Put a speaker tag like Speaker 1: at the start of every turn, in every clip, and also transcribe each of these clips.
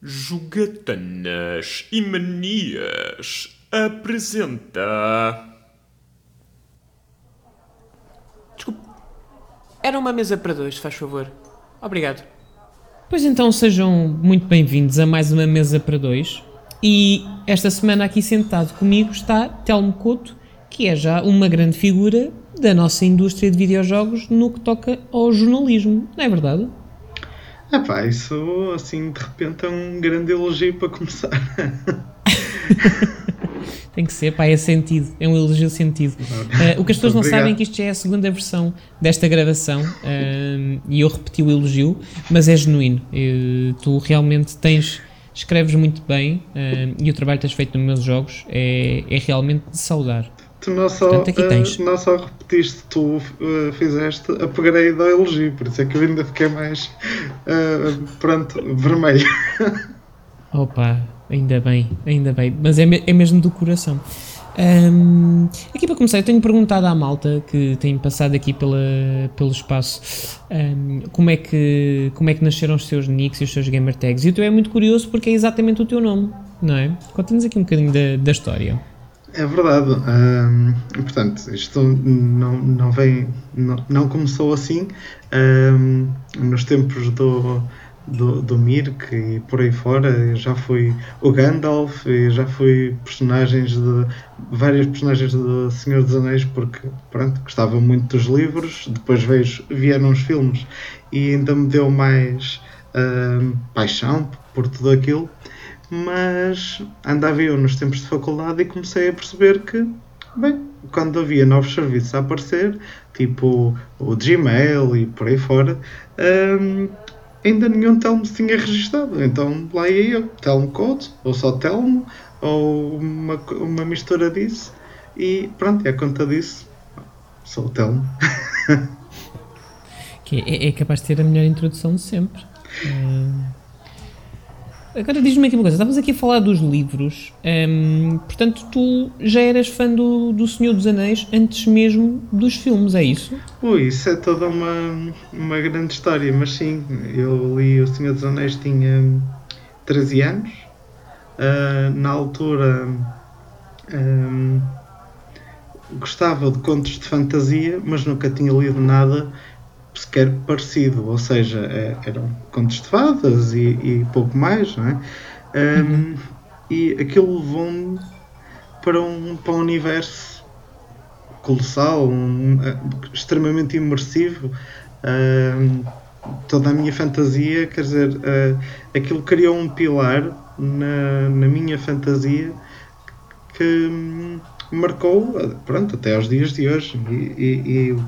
Speaker 1: Jogatanas e Manias apresenta.
Speaker 2: Desculpe. Era uma mesa para dois, faz favor. Obrigado.
Speaker 3: Pois então sejam muito bem-vindos a mais uma mesa para dois. E esta semana aqui sentado comigo está Telmo Couto, que é já uma grande figura da nossa indústria de videojogos no que toca ao jornalismo, não é verdade?
Speaker 4: Ah pá, isso assim de repente é um grande elogio para começar.
Speaker 3: Tem que ser, pá, é sentido, é um elogio sentido. Uh, o que as pessoas não sabem é que isto já é a segunda versão desta gravação uh, e eu repeti o elogio, mas é genuíno. Uh, tu realmente tens, escreves muito bem e o trabalho que tens feito nos meus jogos é, é realmente de saudar.
Speaker 4: Tu não só, Portanto, uh, não só repetiste, tu uh, fizeste upgrade ao elogio, por isso é que eu ainda fiquei mais, uh, pronto, vermelho.
Speaker 3: Opa, ainda bem, ainda bem, mas é, me, é mesmo do coração. Um, aqui para começar, eu tenho perguntado à malta que tem passado aqui pela, pelo espaço um, como, é que, como é que nasceram os seus nicks e os seus gamer tags. E tu é muito curioso porque é exatamente o teu nome, não é? Conta-nos aqui um bocadinho da, da história.
Speaker 4: É verdade. Um, portanto, isto não, não vem. Não, não começou assim. Um, nos tempos do, do, do Mirk e por aí fora, já fui o Gandalf e já fui personagens de. várias personagens do Senhor dos Anéis, porque pronto, gostava muito dos livros. Depois vejo, vieram os filmes e ainda me deu mais um, paixão por tudo aquilo mas andava eu nos tempos de faculdade e comecei a perceber que, bem, quando havia novos serviços a aparecer, tipo o Gmail e por aí fora, hum, ainda nenhum Telmo se tinha registado. Então lá ia eu, Telmo Code, ou só Telmo, ou uma, uma mistura disso, e pronto, é a conta disso. Sou o Telmo.
Speaker 3: que é, é, capaz de ter a melhor introdução de sempre. É... Agora diz-me aqui uma coisa, estavas aqui a falar dos livros, hum, portanto tu já eras fã do, do Senhor dos Anéis antes mesmo dos filmes, é isso?
Speaker 4: Ui, isso é toda uma, uma grande história, mas sim, eu li O Senhor dos Anéis tinha 13 anos, uh, na altura um, gostava de contos de fantasia, mas nunca tinha lido nada sequer parecido, ou seja, é, eram fadas e, e pouco mais, não é? Um, uhum. E aquilo levou-me para um, para um universo colossal, um, extremamente imersivo. Um, toda a minha fantasia, quer dizer, uh, aquilo criou um pilar na, na minha fantasia que me marcou, pronto, até aos dias de hoje. E, e, e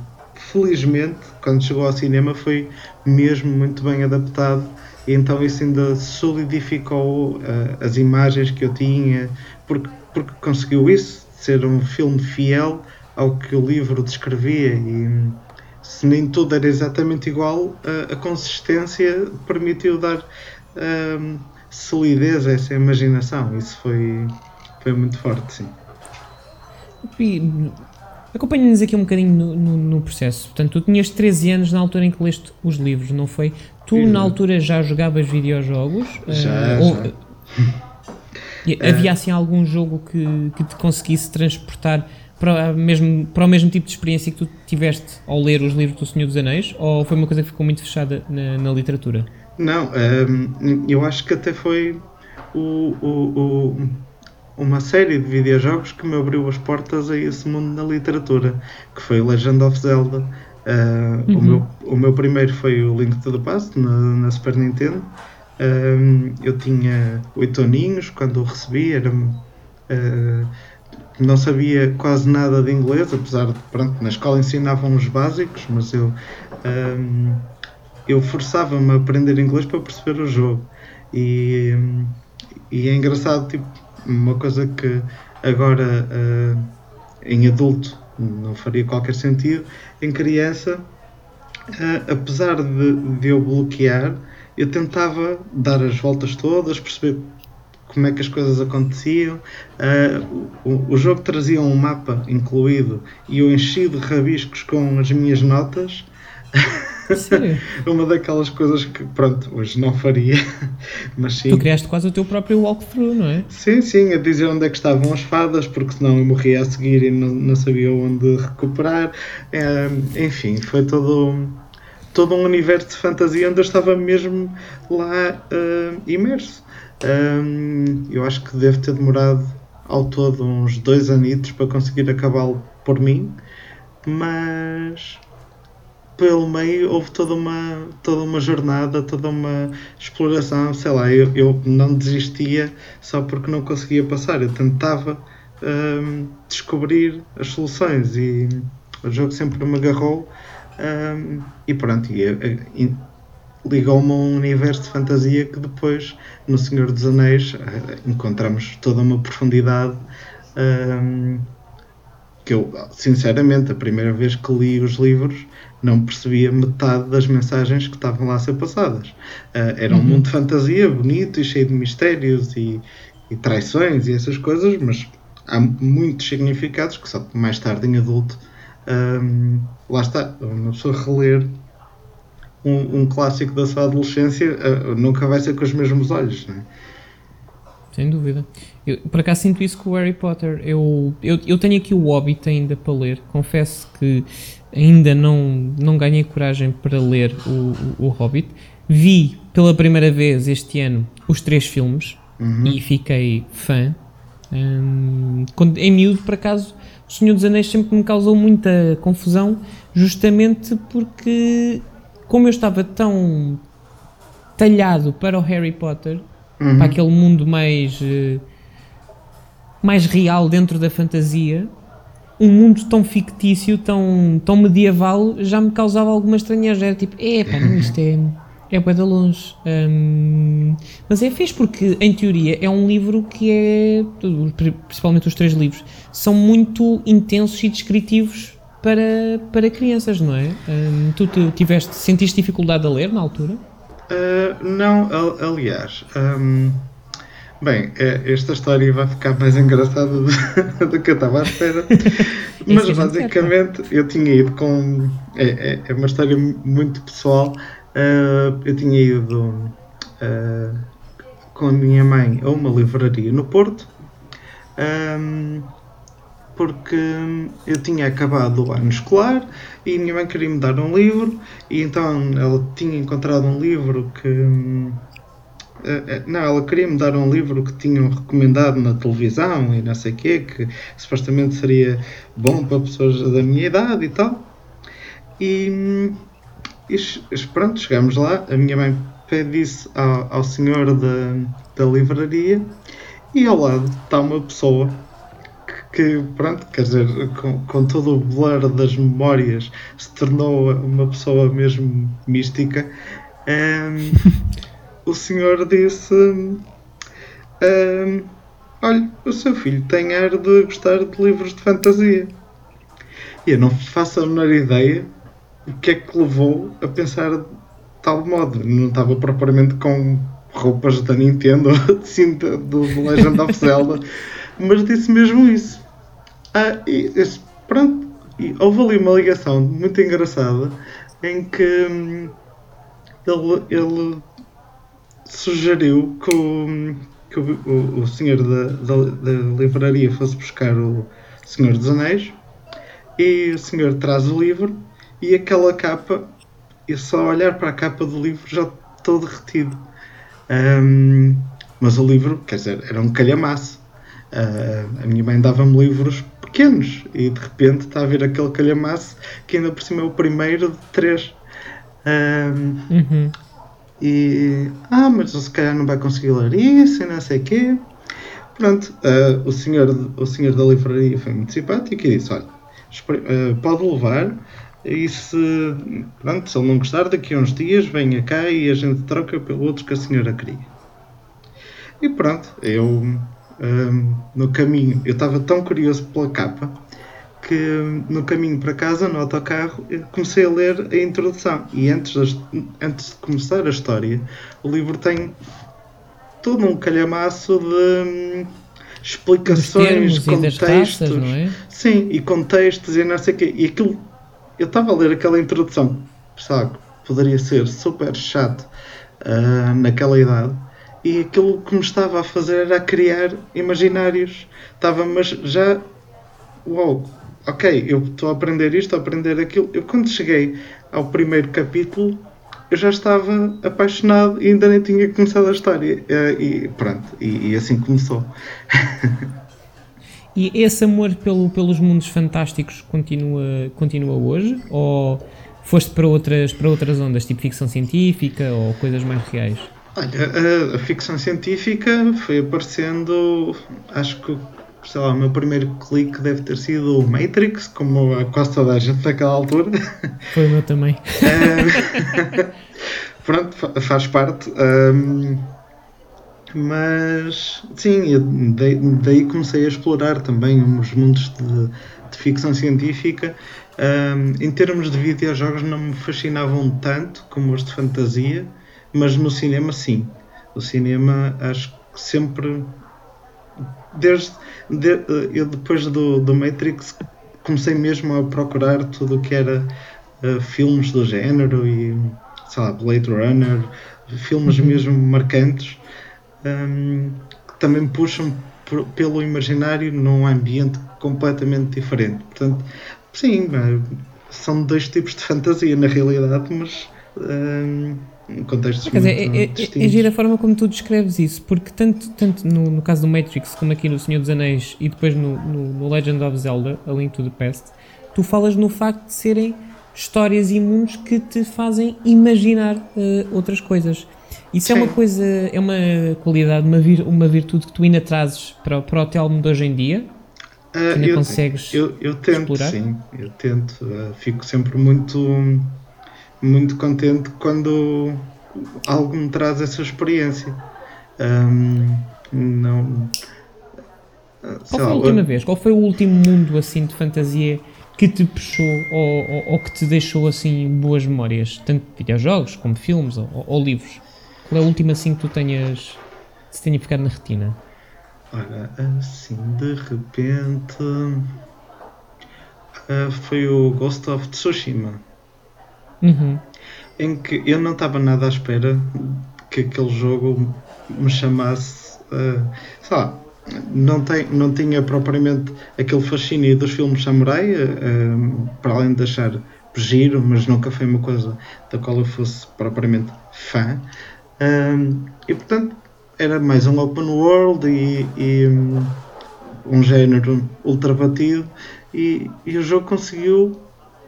Speaker 4: felizmente, quando chegou ao cinema, foi mesmo muito bem adaptado. E então isso ainda solidificou uh, as imagens que eu tinha, porque, porque conseguiu isso, ser um filme fiel ao que o livro descrevia. E se nem tudo era exatamente igual, uh, a consistência permitiu dar uh, solidez a essa imaginação. Isso foi, foi muito forte, sim.
Speaker 3: Acompanha-nos aqui um bocadinho no, no, no, processo. Portanto, tu tinhas 13 anos na altura em que leste os livros, não foi? Tu, Exato. na altura, já jogavas videojogos?
Speaker 4: Já, uh, já.
Speaker 3: Ou, havia, assim, algum jogo que, que te conseguisse transportar para, mesmo, para o mesmo tipo de experiência que tu tiveste ao ler os livros do Senhor dos Anéis? Ou foi uma coisa que ficou muito fechada na, na literatura?
Speaker 4: Não, um, ehm, eu acho que até foi o, o, o uma série de videojogos que me abriu as portas a esse mundo da literatura, que foi Legend of Zelda. Uh, uhum. o, meu, o meu primeiro foi o Link to the Past na, na Super Nintendo. Uh, eu tinha oito aninhos quando o recebi, era, uh, não sabia quase nada de inglês, apesar de pronto, na escola ensinavam os básicos, mas eu, eu forçava-me a aprender inglês para perceber o jogo. E, e é engraçado, tipo, uma coisa que agora uh, em adulto não faria qualquer sentido, em criança, uh, apesar de, de eu bloquear, eu tentava dar as voltas todas, perceber como é que as coisas aconteciam. Uh, o, o, jogo trazia um mapa incluído e eu enchi de rabiscos com as minhas notas. Uma daquelas coisas que, pronto, hoje não faria, mas sim.
Speaker 3: Tu criaste quase o teu próprio walkthrough, não é?
Speaker 4: Sim, sim, a dizer onde é que estavam as fadas, porque senão eu morria a seguir e não, não sabia onde recuperar. É, enfim, foi todo, todo um universo de fantasia onde eu estava mesmo lá uh, imerso. Um, eu acho que deve ter demorado ao todo uns dois anitos para conseguir acabá-lo por mim, mas pelo meio houve toda uma, toda uma jornada, toda uma exploração, sei lá, eu, eu não desistia só porque não conseguia passar, eu tentava um, descobrir as soluções e o jogo sempre me agarrou um, e pronto, e, e, ligou-me a um universo de fantasia que depois no Senhor dos Anéis uh, encontramos toda uma profundidade um, que eu, sinceramente, a primeira vez que li os livros não percebia metade das mensagens que estavam lá a ser passadas. Uh, era um uhum. mundo de fantasia bonito e cheio de mistérios e, e, traições e essas coisas, mas há muitos significados que só mais tarde em adulto um, lá está, uma pessoa reler um, um, clássico da sua adolescência uh, nunca vai ser com os mesmos olhos, não é?
Speaker 3: Sem dúvida. Eu, por acaso sinto isso com o Harry Potter. Eu, eu, eu tenho aqui o Hobbit ainda para ler. Confesso que ainda não, não ganhei coragem para ler o, o, o Hobbit. Vi pela primeira vez este ano os três filmes uhum. e fiquei fã. Um, quando, em miúdo, por acaso, O Senhor dos Anéis sempre me causou muita confusão, justamente porque, como eu estava tão talhado para o Harry Potter, uhum. para aquele mundo mais, uh, mais real dentro da fantasia, um mundo tão fictício, tão, tão medieval, já me causava alguma estranheza. Era tipo, é pá, isto é, é bué de longe. Um, mas é fixe porque, em teoria, é um livro que é, principalmente os três livros, são muito intensos e descritivos para, para crianças, não é? Um, tu, tu tiveste, sentiste dificuldade a ler na altura?
Speaker 4: Uh, não, aliás. Um Bem, é, esta história vai ficar mais engraçada do, do que eu estava à espera. Mas basicamente eu tinha ido com. É, é, é uma história muito pessoal. Uh, eu tinha ido uh, com a minha mãe a uma livraria no Porto. Um, porque eu tinha acabado o ano escolar e minha mãe queria me dar um livro e então ela tinha encontrado um livro que eh, eh, não, ela queria me dar um livro que tinham recomendado na televisão e não sei o quê, que supostamente seria bom para pessoas da minha idade e tal. E, e pronto, chegamos lá, a minha mãe pede isso ao, ao senhor da, da livraria e ao lado está uma pessoa que, que pronto, quer dizer, com, com todo o blur das memórias se tornou uma pessoa mesmo mística. Um, ehm, o senhor disse: um, Olha, o seu filho tem ar de gostar de livros de fantasia. E eu não faço a menor ideia o que é que levou a pensar de tal modo. Não estava propriamente com roupas da Nintendo, assim, do, do Legend of Zelda, mas disse mesmo isso. Ah, e pronto, e houve ali uma ligação muito engraçada em que hum, ele, ele sugeriu que o, que o, o, o senhor da, da, da, livraria fosse buscar o Senhor dos Anéis e o senhor traz o livro e aquela capa, e só olhar para a capa do livro já estou derretido. Um, mas o livro, quer dizer, era um calhamaço. Uh, a minha mãe dava-me livros pequenos e de repente está a ver aquele calhamaço que ainda por cima é o primeiro de três. Um, uhum. E, ah, mas se calhar não vai conseguir ler isso e não sei o quê. Pronto, uh, o, senhor, o senhor da livraria foi muito simpático e disse: Olha, uh, pode levar e se, pronto, se ele não gostar, daqui a uns dias venha cá e a gente troca pelo outro que a senhora queria. E pronto, eu ah, no caminho, eu estava tão curioso pela capa que no caminho para casa, no autocarro, comecei a ler a introdução. E antes, de, antes de começar a história, o livro tem todo um calhamaço de hum, explicações, contextos. Raças, é? Sim, e contextos e não sei o quê. E aquilo, eu estava a ler aquela introdução, sabe? poderia ser super chato uh, naquela idade. E aquilo que me estava a fazer era criar imaginários. Estava, mas já. Uau, ok, eu estou a aprender isto, a aprender aquilo. Eu, quando cheguei ao primeiro capítulo, eu já estava apaixonado e ainda nem tinha começado a história. Uh, e pronto, e, e assim começou.
Speaker 3: E esse amor pelo, pelos mundos fantásticos continua, continua hoje? Ou foste para outras, para outras ondas, tipo ficção científica ou coisas mais reais?
Speaker 4: Olha, a, a ficção científica foi aparecendo, acho que, sei lá, o meu primeiro clique deve ter sido o Matrix, como a quase toda a gente naquela altura.
Speaker 3: Foi o meu também.
Speaker 4: É, pronto, faz parte. Um, mas sim, daí, daí, comecei a explorar também os mundos de, de ficção científica. Um, em termos de videojogos, não me fascinavam tanto como os de fantasia, mas no cinema, sim. O cinema, acho que sempre. Desde. De, eu, depois do, do Matrix, comecei mesmo a procurar tudo o que era uh, filmes do género e, sei lá, Blade Runner, filmes uhum. mesmo marcantes um, que também puxam por, pelo imaginário num ambiente completamente diferente. Portanto, sim, é, são dois tipos de fantasia na realidade, mas um, em contextos Quer dizer,
Speaker 3: é, é, é gira a forma como tu descreves isso, porque tanto, tanto no, no caso do Matrix como aqui no Senhor dos Anéis e depois no, no, no Legend of Zelda, A Link to the Past, tu falas no facto de serem histórias e mundos que te fazem imaginar uh, outras coisas. Isso sim. é uma coisa, é uma qualidade, uma, vir, uma virtude que tu ainda trazes para, para o Telmo de hoje em dia?
Speaker 4: Uh, ainda eu, consegues eu, eu tento, explorar? sim, eu tento. Uh, fico sempre muito, muito contente quando algo me traz essa experiência. Um, não.
Speaker 3: Qual foi a última vez? Qual foi o último mundo assim de fantasia que te puxou ou, ou, ou que te deixou assim boas memórias? Tanto videojogos como filmes ou, ou livros? Qual é a última assim que tu tenhas. se tenha ficado na retina?
Speaker 4: Ora, assim, de repente. Uh, foi o Ghost of Tsushima.
Speaker 3: Uhum.
Speaker 4: Em que eu não estava nada à espera que aquele jogo me chamasse. Uh, sei lá, não, tem, não tinha propriamente aquele fascínio dos filmes samurai, uh, para além de achar giro, mas nunca foi uma coisa da qual eu fosse propriamente fã. Um, e portanto era mais um open world e, e um género ultra batido e, e, o jogo conseguiu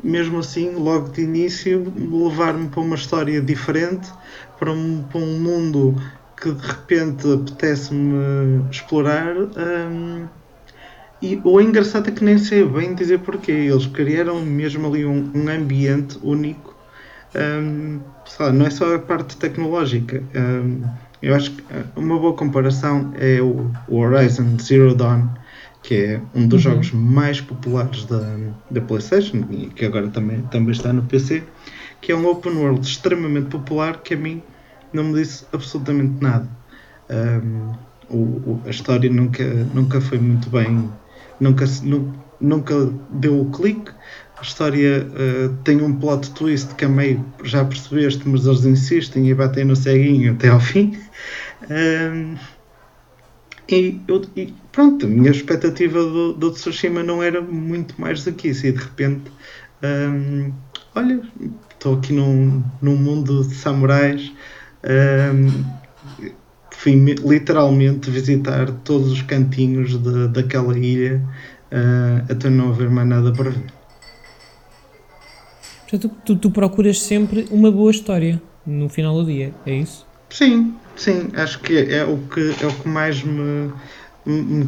Speaker 4: mesmo assim logo de início levar-me para uma história diferente para um, para um mundo que de repente apetece-me explorar um, e o engraçado é que nem sei bem dizer porquê eles criaram mesmo ali um, um ambiente único um, não é só a parte tecnológica. Um, eu acho que uma boa comparação é o, Horizon Zero Dawn, que é um dos uhum. jogos mais populares da, da PlayStation e que agora também, também está no PC, que é um open world extremamente popular que a mim não me disse absolutamente nada. Um, o, o, a história nunca, nunca foi muito bem, nunca, nunca deu o clique a história uh, tem um plot twist que a meio já percebeste, mas eles insistem e batem no ceguinho até ao fim. Um, e, eu, e, pronto, a minha expectativa do, do Tsushima não era muito mais do que isso. E de repente, um, olha, estou aqui num, num mundo de samurais. Um, fui literalmente visitar todos os cantinhos de, daquela ilha uh, até não haver mais nada para ver.
Speaker 3: Portanto, tu, tu, procuras sempre uma boa história no final do dia, é isso?
Speaker 4: Sim, sim, acho que é o que, é o que mais me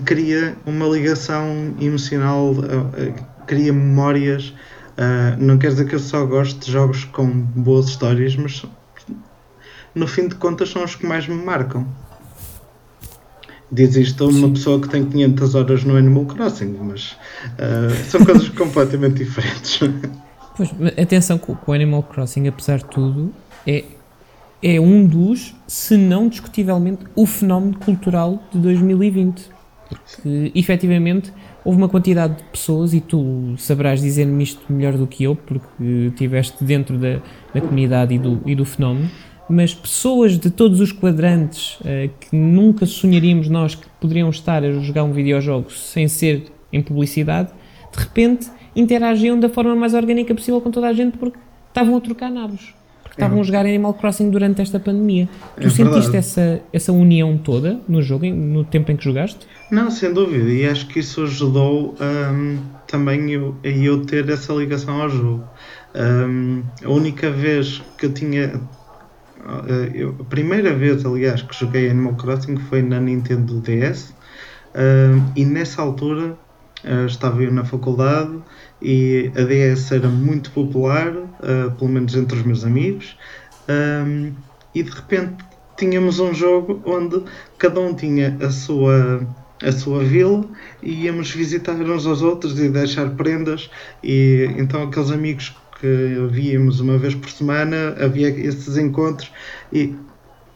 Speaker 4: cria uma ligação emocional, uh, cria memórias. Uh, não quer dizer que eu só gosto de jogos com boas histórias, mas no fim de contas são os que mais me marcam. Diz isto uma pessoa que tem 500 horas no Animal Crossing, mas uh, são coisas completamente diferentes.
Speaker 3: Pois, atenção que o Animal Crossing, apesar de tudo, é, é um dos, se não discutivelmente, o fenómeno cultural de 2020. Porque efetivamente houve uma quantidade de pessoas, e tu saberás dizer-me isto melhor do que eu, porque estiveste dentro da, da comunidade e do, e do fenómeno, mas pessoas de todos os quadrantes uh, que nunca sonharíamos nós que poderiam estar a jogar um videojogo sem ser em publicidade, de repente interagiam da forma mais orgânica possível com toda a gente porque estavam a trocar nabos. Porque estavam
Speaker 4: É.
Speaker 3: a jogar Animal Crossing durante esta pandemia. Tu
Speaker 4: É
Speaker 3: sentiste
Speaker 4: verdade.
Speaker 3: essa, essa união toda no jogo, no tempo em que jogaste?
Speaker 4: Não, sem dúvida, e acho que isso ajudou hum, também eu, a eu ter essa ligação ao jogo. Hum, a única vez que eu tinha. eh, eu- a primeira vez, aliás, que joguei Animal Crossing foi na Nintendo DS, hum, e nessa altura eh, estava eu na faculdade e a DS era muito popular, eh, pelo menos entre os meus amigos, hum, e de repente tínhamos um jogo onde cada um tinha a sua a sua vila e íamos visitar uns aos outros e deixar prendas. E então aqueles amigos que víamos uma vez por semana havia esses encontros. E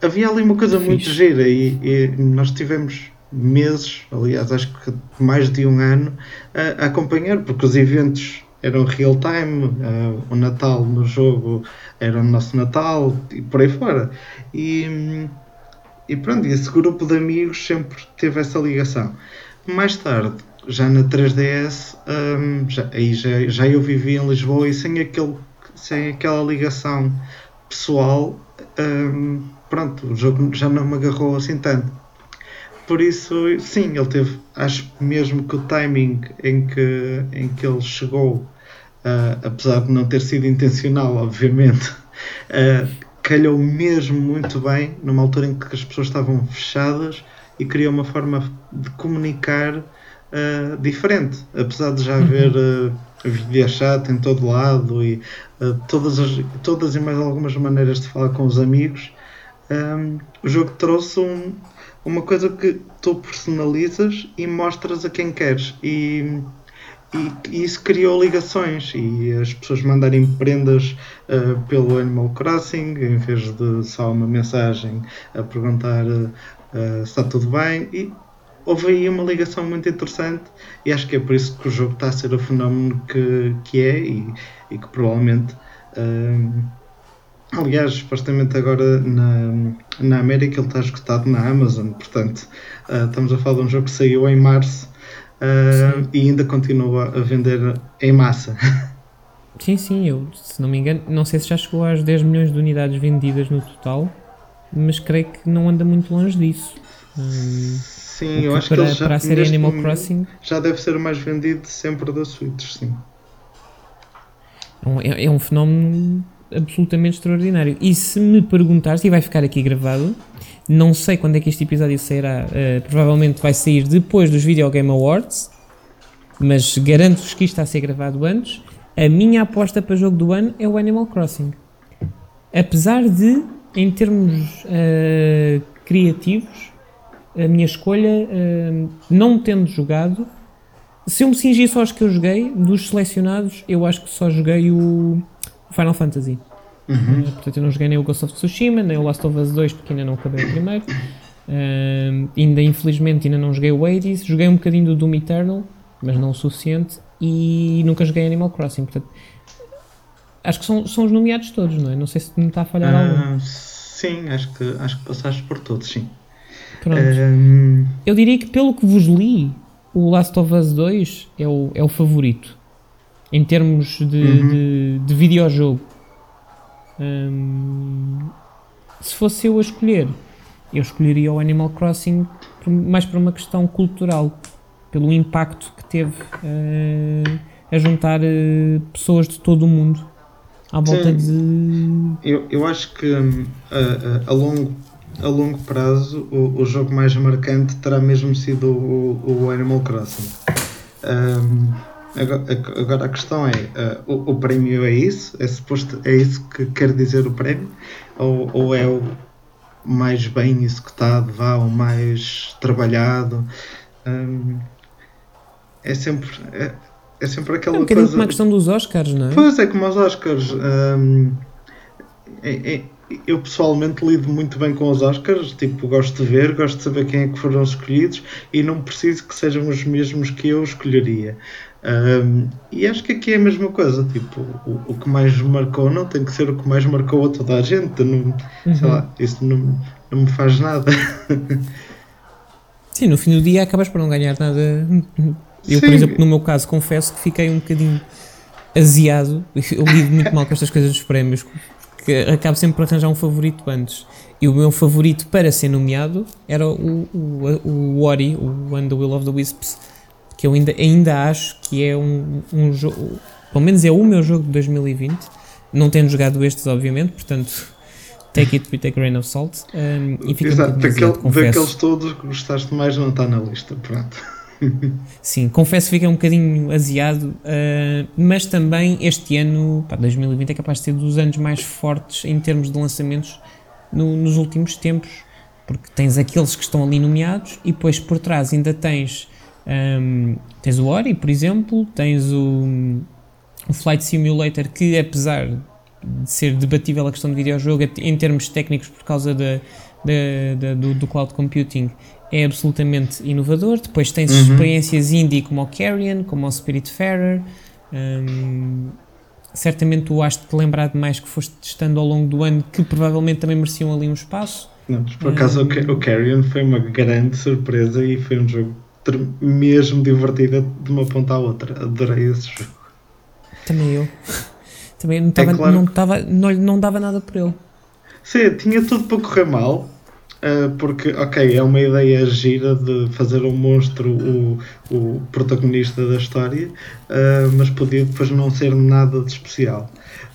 Speaker 4: havia ali uma coisa muito
Speaker 3: Fixe.
Speaker 4: gira e, e nós tivemos meses, aliás acho que mais de um ano a, a acompanhar porque os eventos eram real time, eh, o Natal no jogo era o nosso Natal e por aí fora e e pronto, esse grupo de amigos sempre teve essa ligação. Mais tarde, já na 3DS, hum, já, aí já, já eu vivia em Lisboa e sem, aquele, sem aquela ligação pessoal, hum, pronto, o jogo já não me agarrou assim tanto. Por isso, sim, ele teve, acho mesmo que o timing em que, em que ele chegou, ah, apesar de não ter sido intencional, obviamente, ah, calhou mesmo muito bem numa altura em que as pessoas estavam fechadas e criou uma forma de comunicar ah, diferente, apesar de já haver uh, videochat em todo lado e ah, todas, as, todas e mais algumas maneiras de falar com os amigos, um, o jogo trouxe um- uma coisa que tu personalizas e mostras a quem queres. E, e- e isso criou ligações. E as pessoas mandarem prendas uh, pelo Animal Crossing em vez de só uma mensagem a perguntar uh, se está tudo bem. E houve aí uma ligação muito interessante. E acho que é por isso que o jogo está a ser o fenómeno que, que é e, e que provavelmente aliás supostamente agora na, na América ele está esgotado na Amazon portanto uh, estamos a falar de um jogo que saiu em março uh, e ainda continua a vender em massa.
Speaker 3: Sim, sim, eu, se não me engano, não sei se já chegou às 10 milhões de unidades vendidas no total, mas creio que não anda muito longe disso. Hum,
Speaker 4: sim eu
Speaker 3: que
Speaker 4: acho que
Speaker 3: para,
Speaker 4: ele já,
Speaker 3: para a série Animal Crossing
Speaker 4: já deve ser o mais vendido sempre da Switch sim.
Speaker 3: É- é um fenómeno absolutamente extraordinário. E se me perguntares, e vai ficar aqui gravado, não sei quando é que este episódio sairá, eh, provavelmente vai sair depois dos Video Game Awards, mas garanto-vos que isto está a ser gravado antes. A minha aposta para jogo do ano é o Animal Crossing. Apesar de, em termos eh, criativos, a minha escolha, eh, não tendo jogado, se eu me cingir só aos que eu joguei, dos selecionados, eu acho que só joguei o Final Fantasy.
Speaker 4: Uhum.
Speaker 3: Uh, portanto, eu não joguei nem o Ghost of Tsushima, nem o Last of Us 2, porque ainda não acabei o primeiro. Um, ainda, infelizmente, ainda não joguei o Hades. Joguei um bocadinho do Doom Eternal, mas não o suficiente. E nunca joguei Animal Crossing. Portanto, acho que são, são os nomeados todos, não é? Não sei se me está a falhar algum.
Speaker 4: Ah, sim acho que, acho que passaste por todos sim
Speaker 3: Pronto.
Speaker 4: Um,
Speaker 3: Eu diria que, pelo que vos li, o Last of Us 2 é o, é o favorito. Em termos de,
Speaker 4: Uhum.
Speaker 3: de, de videojogo. Hum, se fosse eu a escolher, eu escolheria o Animal Crossing mais por uma questão cultural. Pelo impacto que teve eh, a juntar eh, pessoas de todo o mundo à volta de.
Speaker 4: Eu, eu acho que hum, a, a- a longo, a longo prazo o, o jogo mais marcante terá mesmo sido o, o Animal Crossing. Hum, agora, agora a questão é, uh, o, o prémio é isso? É suposto, é isso que quer dizer o prémio? Ou, ou é o mais bem executado, vá, o mais trabalhado? Hum, é sempre... É, é sempre aquela
Speaker 3: É um bocadinho
Speaker 4: coisa...
Speaker 3: como a questão dos Oscars, não é?
Speaker 4: Pois é, como aos Oscars. hum, é- é- eu pessoalmente lido muito bem com os Oscars, tipo, gosto de ver, gosto de saber quem é que foram escolhidos e não preciso que sejam os mesmos que eu escolheria. Um, e acho que aqui é a mesma coisa, tipo, o, o, que mais marcou não tem que ser o que mais marcou a toda a gente, não, uhum. sei lá, isso não, não me faz nada.
Speaker 3: Sim, no fim do dia acabas por não ganhar nada. Eu, Sim. por exemplo, no meu caso, confesso que fiquei um bocadinho aziado. Eu lido muito mal com estas coisas dos prémios, que acabo sempre por arranjar um favorito antes. E o meu favorito para ser nomeado era o, o, o Ori, o When the Will of the Wisps, que eu ainda, ainda acho que é um, um jogo, pelo menos é o meu jogo de 2020. Não tendo jogado estes, obviamente, portanto Take it with a grain of salt. Um, e fica
Speaker 4: Exato, daquele, daqueles todos que gostaste mais não está na lista, pronto.
Speaker 3: Sim, confesso que fica um bocadinho aziado, uh, mas também este ano, pá, 2020, é capaz de ser dos anos mais fortes em termos de lançamentos no, nos últimos tempos, porque tens aqueles que estão ali nomeados e depois por trás ainda tens, um, tens o Ori, por exemplo, tens o, o Flight Simulator, que apesar de ser debatível a questão do videojogo em termos técnicos por causa de, de, de, do, do, cloud computing é absolutamente inovador. Depois tens uhum. experiências indie como o Carrion, como o Spiritfarer. Um, certamente tu has de te lembrar de mais que foste testando ao longo do ano que provavelmente também mereciam ali um espaço.
Speaker 4: Não, por acaso um, o Carrion foi uma grande surpresa e foi um jogo mesmo divertido de uma ponta à outra. Adorei esse jogo.
Speaker 3: Também eu. Também não, tava, é claro. não, tava, não, não dava nada por ele.
Speaker 4: Sim, tinha tudo para correr mal. Uh, porque, ok, é uma ideia gira de fazer um monstro o, o protagonista da história, uh, mas podia depois não ser nada de especial.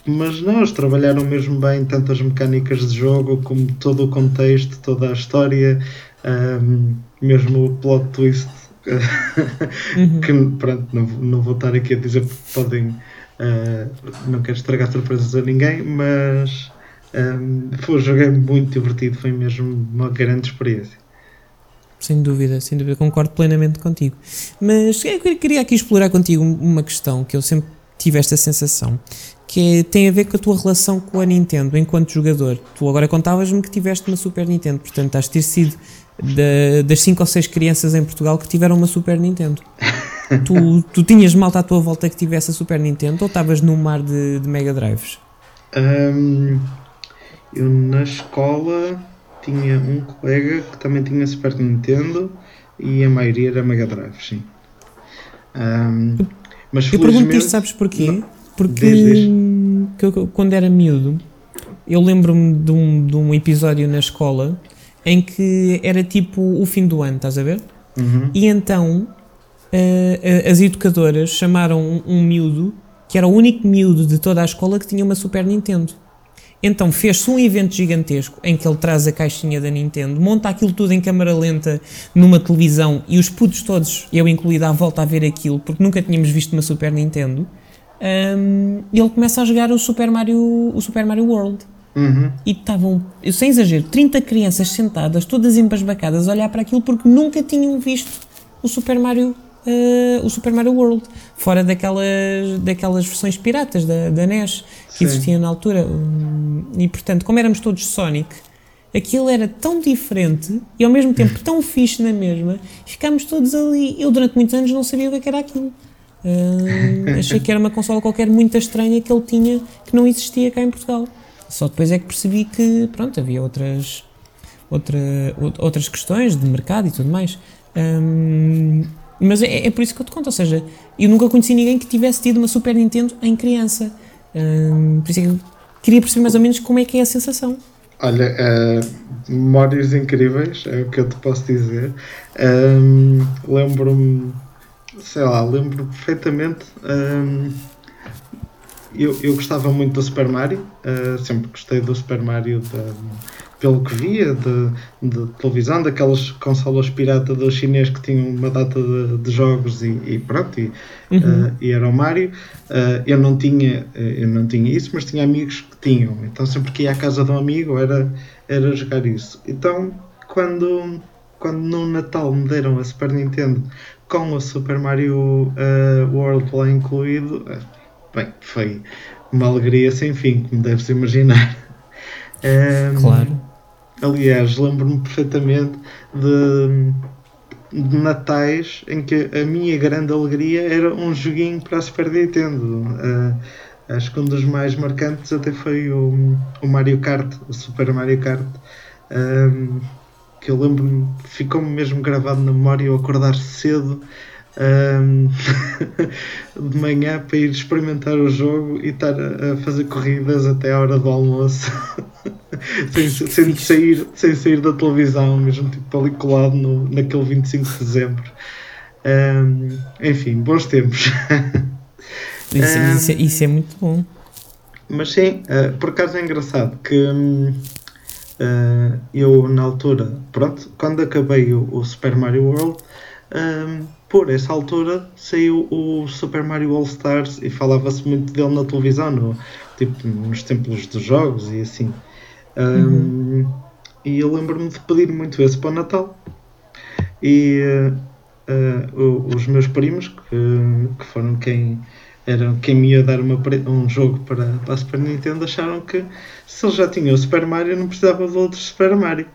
Speaker 4: Mas não, eles trabalharam mesmo bem tanto as mecânicas de jogo como todo o contexto, toda a história, um, ah, mesmo o plot twist. Uhum. que pronto, não, não vou estar aqui a dizer porque podem Uh, não quero estragar surpresas a ninguém, mas um, foi um jogo muito divertido, foi mesmo uma grande experiência.
Speaker 3: Sem dúvida, sem dúvida, concordo plenamente contigo. Mas eu queria aqui explorar contigo uma questão que eu sempre tive esta sensação, que é, tem a ver com a tua relação com a Nintendo enquanto jogador. Tu agora contavas-me que tiveste uma Super Nintendo, portanto, has ter sido da, das 5 ou 6 crianças em Portugal que tiveram uma Super Nintendo. tu, tu tinhas malta à tua volta que tivesse a Super Nintendo ou estavas num mar de, de Mega Drives?
Speaker 4: Um, eu na escola tinha um colega que também tinha Super Nintendo e a maioria era Mega Drive, sim. Um,
Speaker 3: mas eu pergunto isto, sabes porquê? Não, Porque diz, diz. Que quando era miúdo, eu lembro-me de um, de um episódio na escola em que era tipo o fim do ano, estás a ver? Uhum. E então uh, as educadoras chamaram um, um miúdo, que era o único miúdo de toda a escola que tinha uma Super Nintendo. Então fez-se um evento gigantesco em que ele traz a caixinha da Nintendo, monta aquilo tudo em câmara lenta numa televisão e os putos todos, eu incluído, à volta a ver aquilo, porque nunca tínhamos visto uma Super Nintendo. Um, e ele começa a jogar o Super Mario, o Super Mario World.
Speaker 4: Uhum.
Speaker 3: E estavam, sem exagero, 30 crianças sentadas, todas embasbacadas, a olhar para aquilo porque nunca tinham visto o Super Mario uh, o Super Mario World, fora daquelas, daquelas versões piratas da, da NES que Sim. existiam na altura. e portanto, como éramos todos Sonic, aquilo era tão diferente e ao mesmo tempo tão fixe na mesma, ficámos todos ali. Eu durante muitos anos não sabia o que é era aquilo. Uh, achei que era uma consola qualquer muito estranha que ele tinha que não existia cá em Portugal. Só depois é que percebi que pronto, havia outras, outra, outras questões de mercado e tudo mais. Um, mas é, é, por isso que eu te conto, ou seja, eu nunca conheci ninguém que tivesse tido uma Super Nintendo em criança. Hum, por isso é que eu queria perceber mais ou menos como é que é a sensação.
Speaker 4: Olha, uh, memórias incríveis, é o que eu te posso dizer. Um, lembro-me, sei lá, lembro perfeitamente. Eu, eu gostava muito do Super Mario, uh, sempre gostei do Super Mario da, pelo que via de, de, televisão, daquelas consolas pirata dos chinês que tinham uma data de, de jogos e, e, pronto, e, uhum. uh, e, era o Mario. Uh, eu, não tinha, eu não tinha isso, mas tinha amigos que tinham. Então sempre que ia à casa de um amigo era, era jogar isso. Então quando, quando no Natal me deram a Super Nintendo com o Super Mario World lá incluído, bem, foi uma alegria sem fim, como deves imaginar. Um,
Speaker 3: Claro.
Speaker 4: Aliás, lembro-me perfeitamente de, de natais em que a minha grande alegria era um joguinho para a Super Nintendo. Uh, acho que um dos mais marcantes até foi o, o Mario Kart, o Super Mario Kart. Um, que eu lembro-me, ficou-me mesmo gravado na memória eu acordar cedo um, de manhã para ir experimentar o jogo e estar a, a fazer corridas até a hora do almoço sem, sem, sair, sem sair da televisão, mesmo tipo ali colado no, naquele 25 de dezembro. Um, enfim, bons tempos.
Speaker 3: Isso, isso é, isso é muito bom.
Speaker 4: Mas sim, uh, por acaso é engraçado que hum, uh, eu na altura, pronto, quando acabei o, o Super Mario World, um, por essa altura saiu o Super Mario All Stars e falava-se muito dele na televisão, no, tipo, nos templos dos jogos e assim. Um, uhum. E eu lembro-me de pedir muito esse para o Natal. E uh, uh, os meus primos, que, que foram quem eram quem me ia dar uma, um jogo para, para a Super Nintendo, acharam que se ele já tinha o Super Mario, não precisava de outro Super Mario.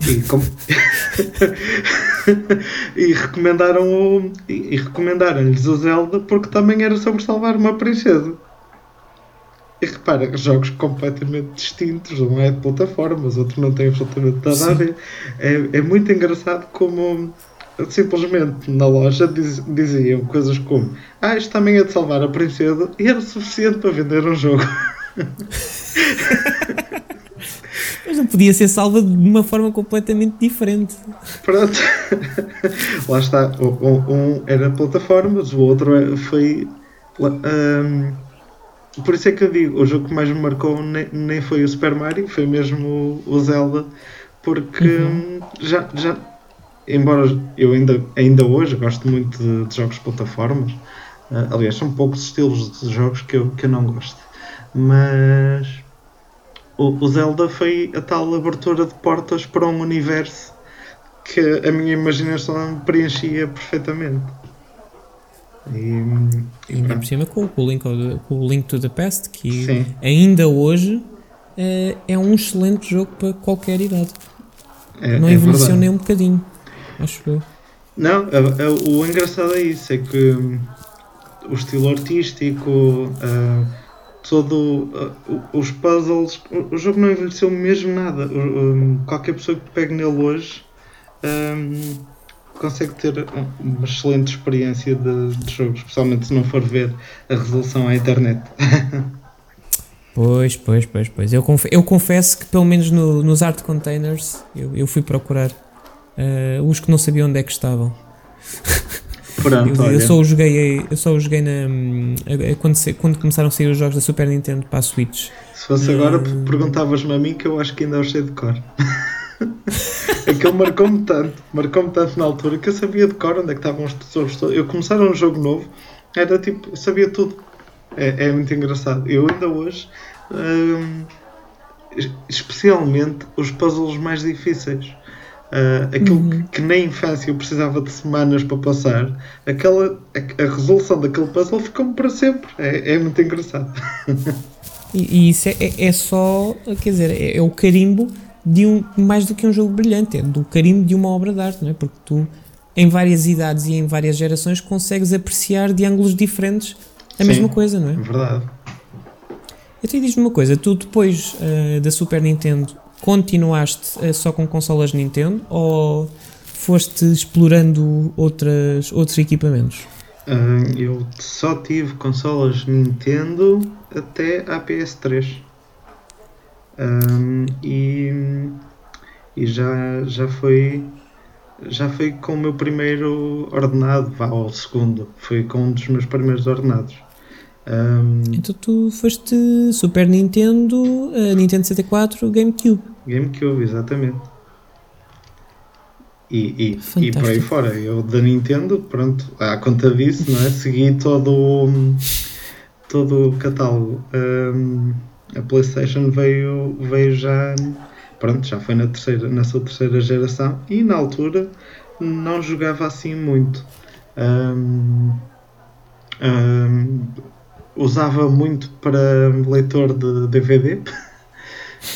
Speaker 4: E, com... e recomendaram o... e recomendaram-lhes o Zelda porque também era sobre salvar uma princesa. E repara, jogos completamente distintos, um é de plataformas, outro não tem absolutamente nada a ver. É, é muito engraçado como simplesmente na loja diz, diziam coisas como Ah, isto também é de salvar a princesa e era suficiente para vender um jogo.
Speaker 3: Mas não podia ser salva de uma forma completamente diferente.
Speaker 4: Pronto. Lá está. Um, era plataformas, o outro é, foi. Um, por isso é que eu digo, o jogo que mais me marcou nem, nem foi o Super Mario, foi mesmo o, Zelda, porque uhum. já, já embora eu ainda, ainda hoje gosto muito de, de jogos de plataformas, uh, aliás, são poucos estilos de jogos que eu, que eu não gosto, mas o, o Zelda foi a tal abertura de portas para um universo que a minha imaginação preenchia perfeitamente.
Speaker 3: E, e ainda por cima com, o Link, com o Link to the Past, que Sim. ainda hoje é, é um excelente jogo para qualquer idade. É, não é envelheceu nem um bocadinho acho eu.
Speaker 4: Não, é, é, o engraçado é isso, é que hum, o estilo artístico, todo uh, os puzzles, o, jogo não envelheceu mesmo nada. Um, qualquer pessoa que pegue nele hoje um, consegue ter uma excelente experiência de, de jogo, especialmente se não for ver a resolução à internet.
Speaker 3: Pois, pois, pois, pois. Eu, confe eu confesso que pelo menos no, nos art containers eu, eu fui procurar uh, os que não sabiam onde é que estavam. Pronto, eu, eu, só o joguei, eu só o joguei na, quando, se, quando começaram a sair os jogos da Super Nintendo para a Switch.
Speaker 4: Se fosse uh, agora, perguntavas-me a mim que eu acho que ainda o sei de cor. Aquele marcou-me tanto, marcou-me tanto na altura que eu sabia de cor onde é que estavam os tesouros todos. Eu começar um jogo novo, era tipo, eu sabia tudo. É, é muito engraçado. Eu ainda hoje, hum, especialmente os puzzles mais difíceis. Uh, aquilo uhum. que, que, na infância eu precisava de semanas para passar, aquela, a, a resolução daquele puzzle ficou-me para sempre. É, é muito engraçado.
Speaker 3: E, e isso é, é, é, só, quer dizer, é, é, o carimbo de um, mais do que um jogo brilhante, é do carimbo de uma obra de arte, não é? Porque tu, em várias idades e em várias gerações, consegues apreciar de ângulos diferentes a Sim, mesma coisa, não é?
Speaker 4: Verdade.
Speaker 3: Então diz-me uma coisa, tu depois uh, da Super Nintendo continuaste uh, só com consolas Nintendo ou foste explorando outras, outros equipamentos?
Speaker 4: Uh, eu só tive consolas Nintendo até a PS3 um, e, e já, já foi já foi com o meu primeiro ordenado, vá ao segundo, foi com um dos meus primeiros ordenados. Um,
Speaker 3: então tu foste Super Nintendo, uh, Nintendo 64, GameCube.
Speaker 4: GameCube, exatamente. E, e, e por aí fora, eu da Nintendo, pronto, à conta disso, não é? Segui todo o, todo o catálogo. Um, a PlayStation veio, veio já, pronto, já foi na, terceira, na sua terceira geração e na altura não jogava assim muito. Um, um, usava muito para leitor de DVD.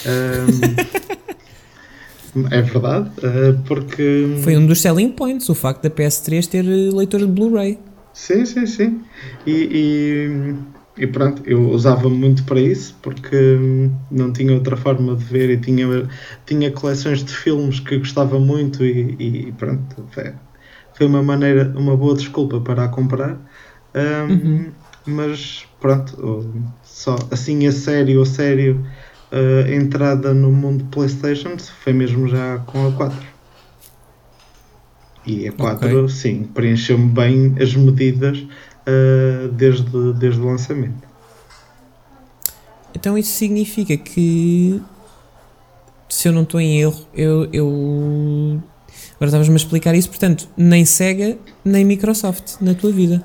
Speaker 4: Um, é verdade, uh, porque.
Speaker 3: Foi um dos selling points, o facto da PS3 ter eh, leitor de Blu-ray.
Speaker 4: Sim, sim, sim. E, e, e, pronto, eu usava muito para isso porque não tinha outra forma de ver e tinha, tinha coleções de filmes que gostava muito e, e pronto, foi, foi uma maneira, uma boa desculpa para a comprar. Um, uhum. Mas pronto, só assim a sério, a sério, a entrada no mundo PlayStation foi mesmo já com a 4. E a 4, okay. sim, preencheu-me bem as medidas uh, desde, desde o lançamento.
Speaker 3: Então isso significa que, se eu não estou em erro, eu. eu... Agora estavas-me a explicar isso, portanto, nem Sega nem Microsoft na tua vida.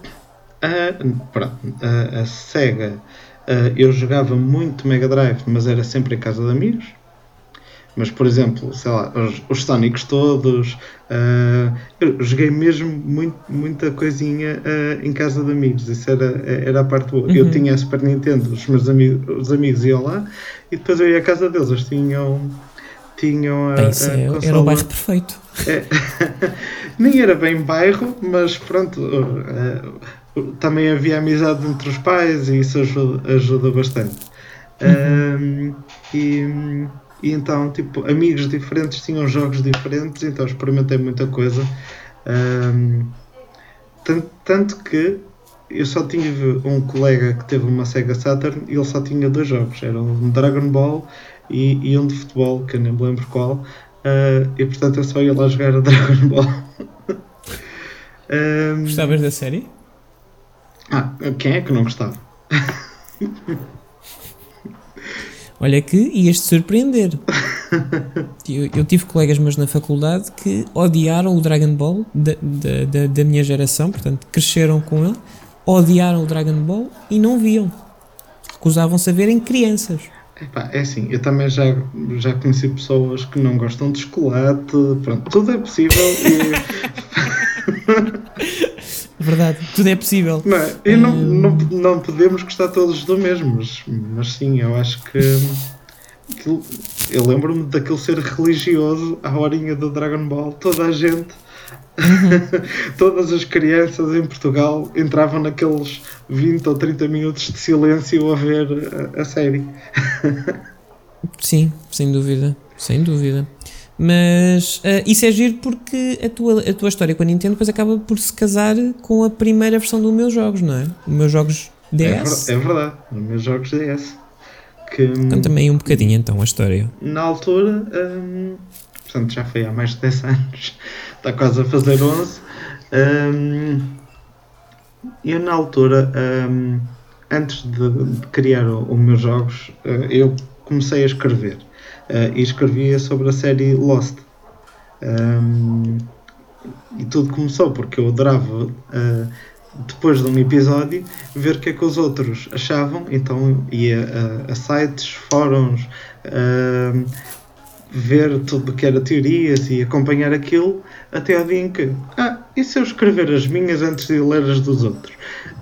Speaker 4: Uh, pronto, uh, a Sega, uh, eu jogava muito Mega Drive, mas era sempre em casa de amigos. Mas, por exemplo, sei lá, os, os Sonics todos, eu joguei mesmo muito, muita coisinha em casa de amigos. Isso era, era a parte boa. Uhum. Eu tinha a Super Nintendo, os meus amigos, os amigos iam lá e depois eu ia à casa deles. Eles tinham tinham a,
Speaker 3: Bem, a Era o bairro perfeito.
Speaker 4: É, nem era bem bairro, mas pronto, também havia amizade entre os pais e isso ajuda, ajuda bastante. Uhum. Um, e, e, então, tipo, amigos diferentes tinham jogos diferentes, então experimentei muita coisa. Um, tanto, tanto, que eu só tive um colega que teve uma Sega Saturn e ele só tinha dois jogos: era um Dragon Ball e, e um de futebol, que eu nem me lembro qual. Uh, e portanto eu só ia lá jogar a Dragon Ball.
Speaker 3: um, Gostavas da série?
Speaker 4: Ah, quem é que não gostava?
Speaker 3: Olha que ias-te surpreender. Eu, eu, tive colegas meus na faculdade que odiaram o Dragon Ball da, da, da, minha geração, portanto, cresceram com ele, odiaram o Dragon Ball e não viam. Recusavam-se a verem crianças.
Speaker 4: Epá, é assim, eu também já, já conheci pessoas que não gostam de chocolate, pronto, tudo é possível e
Speaker 3: Verdade, tudo é possível.
Speaker 4: Não, é? e não, hum... não, não podemos gostar todos do mesmo, mas, mas sim, eu acho que. Aquilo, eu lembro-me daquele ser religioso à horinha do Dragon Ball, toda a gente. Todas as crianças em Portugal entravam naqueles 20 ou 30 minutos de silêncio a ver a, a série.
Speaker 3: Sim, sem dúvida, sem dúvida. Mas uh, isso é giro porque a tua, a tua história com a Nintendo depois acaba por se casar com a primeira versão dos meus jogos, não é? Os meus jogos DS.
Speaker 4: É, é verdade, os meus jogos DS. Que,
Speaker 3: Conta-me aí um bocadinho então a história.
Speaker 4: Na altura, hum, portanto já foi há mais de 10 anos, está quase a fazer 11. Hum, eu na altura, hum, antes de, criar os meus jogos, uh, eu comecei a escrever e escrevia sobre a série Lost. Um, e tudo começou porque eu adorava, uh, depois de um episódio, ver o que é que os outros achavam, então ia a, a sites, fóruns, uh, ver tudo o que era teorias e acompanhar aquilo até ao dia em que, ah, e se eu escrever as minhas antes de ler as dos outros?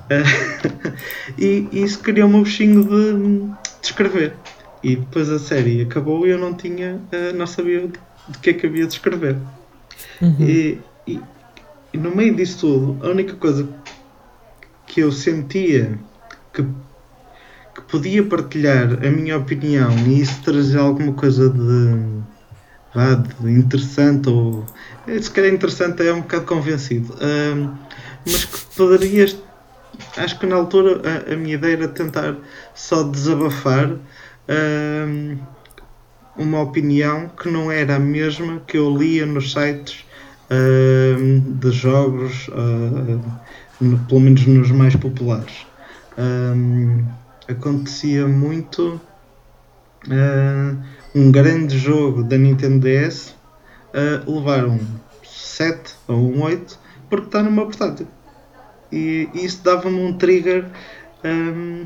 Speaker 4: Uh, e, isso criou-me um bichinho de, de escrever. E depois a série acabou e eu não tinha, uh, não sabia de, que é que havia de escrever. Uhum. E, e, e, no meio disso tudo, a única coisa que eu sentia que, que podia partilhar a minha opinião e isso trazer alguma coisa de, vá, de interessante ou eh, se calhar interessante é um bocado convencido, uh, mas que poderias acho que na altura a, a minha ideia era tentar só desabafar uma opinião que não era a mesma que eu lia nos sites de jogos, no, pelo menos nos mais populares. acontecia muito um grande jogo da Nintendo DS levar um 7 ou um 8 porque está numa portátil. E isso dava-me um trigger um,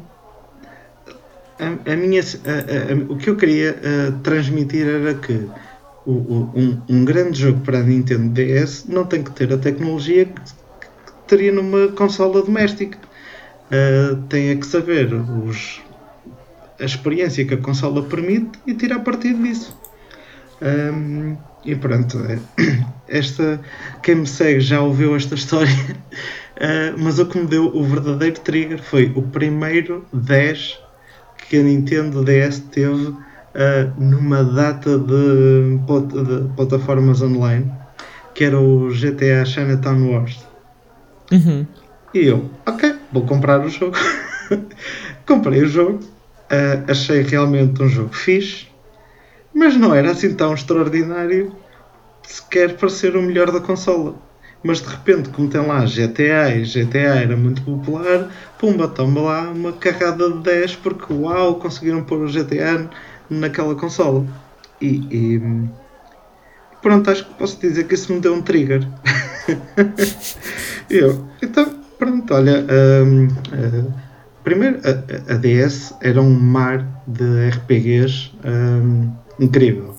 Speaker 4: a, a minha, a, o que eu queria transmitir era que o, o, um, um, grande jogo para a Nintendo DS não tem que ter a tecnologia que, que teria numa consola doméstica. Uh, tem é que saber os, a experiência que a consola permite e tirar partido disso. Um, e pronto, é, esta, quem me segue já ouviu esta história, uh, mas o que me deu o verdadeiro trigger foi o primeiro 10 que a Nintendo DS teve uh, numa data de, de, plataformas online, que era o GTA Chinatown Wars.
Speaker 3: Uhum.
Speaker 4: E eu, ok, vou comprar o jogo. Comprei o jogo, uh, achei realmente um jogo fixe, mas não era assim tão extraordinário sequer para ser o melhor da consola. Mas de repente, como tem lá GTA e GTA era muito popular, pumba, toma lá uma carrada de 10 porque uau, conseguiram pôr o GTA naquela consola. E, e pronto, acho que posso dizer que isso me deu um trigger. eu, então, pronto, olha, um, uh, primeiro a, a, DS era um mar de RPGs um, incrível.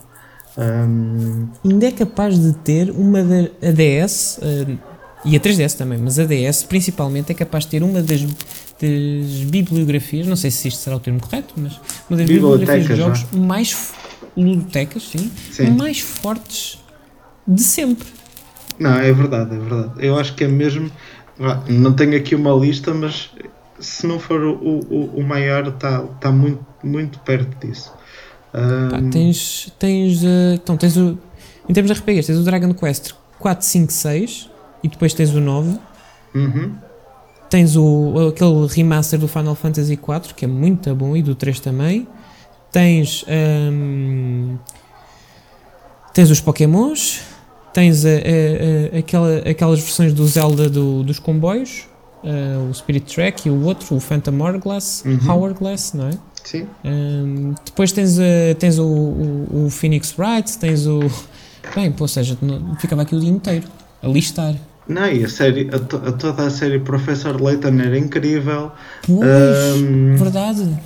Speaker 4: Um...
Speaker 3: Ainda é capaz de ter uma da a DS uh, e a 3DS também, mas a DS principalmente é capaz de ter uma das, das bibliografias, não sei se isto será o termo correto, mas uma das bibliografias de jogos não? mais ludotecas, sim, sim, mais fortes de sempre.
Speaker 4: Não, é verdade, é verdade. Eu acho que é mesmo. Não tenho aqui uma lista, mas se não for o, o, o maior, está tá muito, muito perto disso.
Speaker 3: Pá, tens. tens uh, então, tens o. Em termos de RPGs, tens o Dragon Quest 4, 5, 6 e depois tens o 9.
Speaker 4: Uhum.
Speaker 3: Tens o, aquele remaster do Final Fantasy IV, que é muito bom, e do 3 também. Tens. Um, tens os Pokémons. Tens a, a, a, aquela, aquelas versões do Zelda do, dos comboios. Uh, o Spirit Track e o outro, o Phantom Hourglass, uhum. Hourglass, não é?
Speaker 4: Sim.
Speaker 3: Um, depois tens, uh, tens o, o, o, Phoenix Wright, tens o. Bem, ou seja, ficava aqui o dia inteiro a listar.
Speaker 4: Não, e a série, a, to, a toda a série Professor Layton era incrível.
Speaker 3: Pois, um, verdade.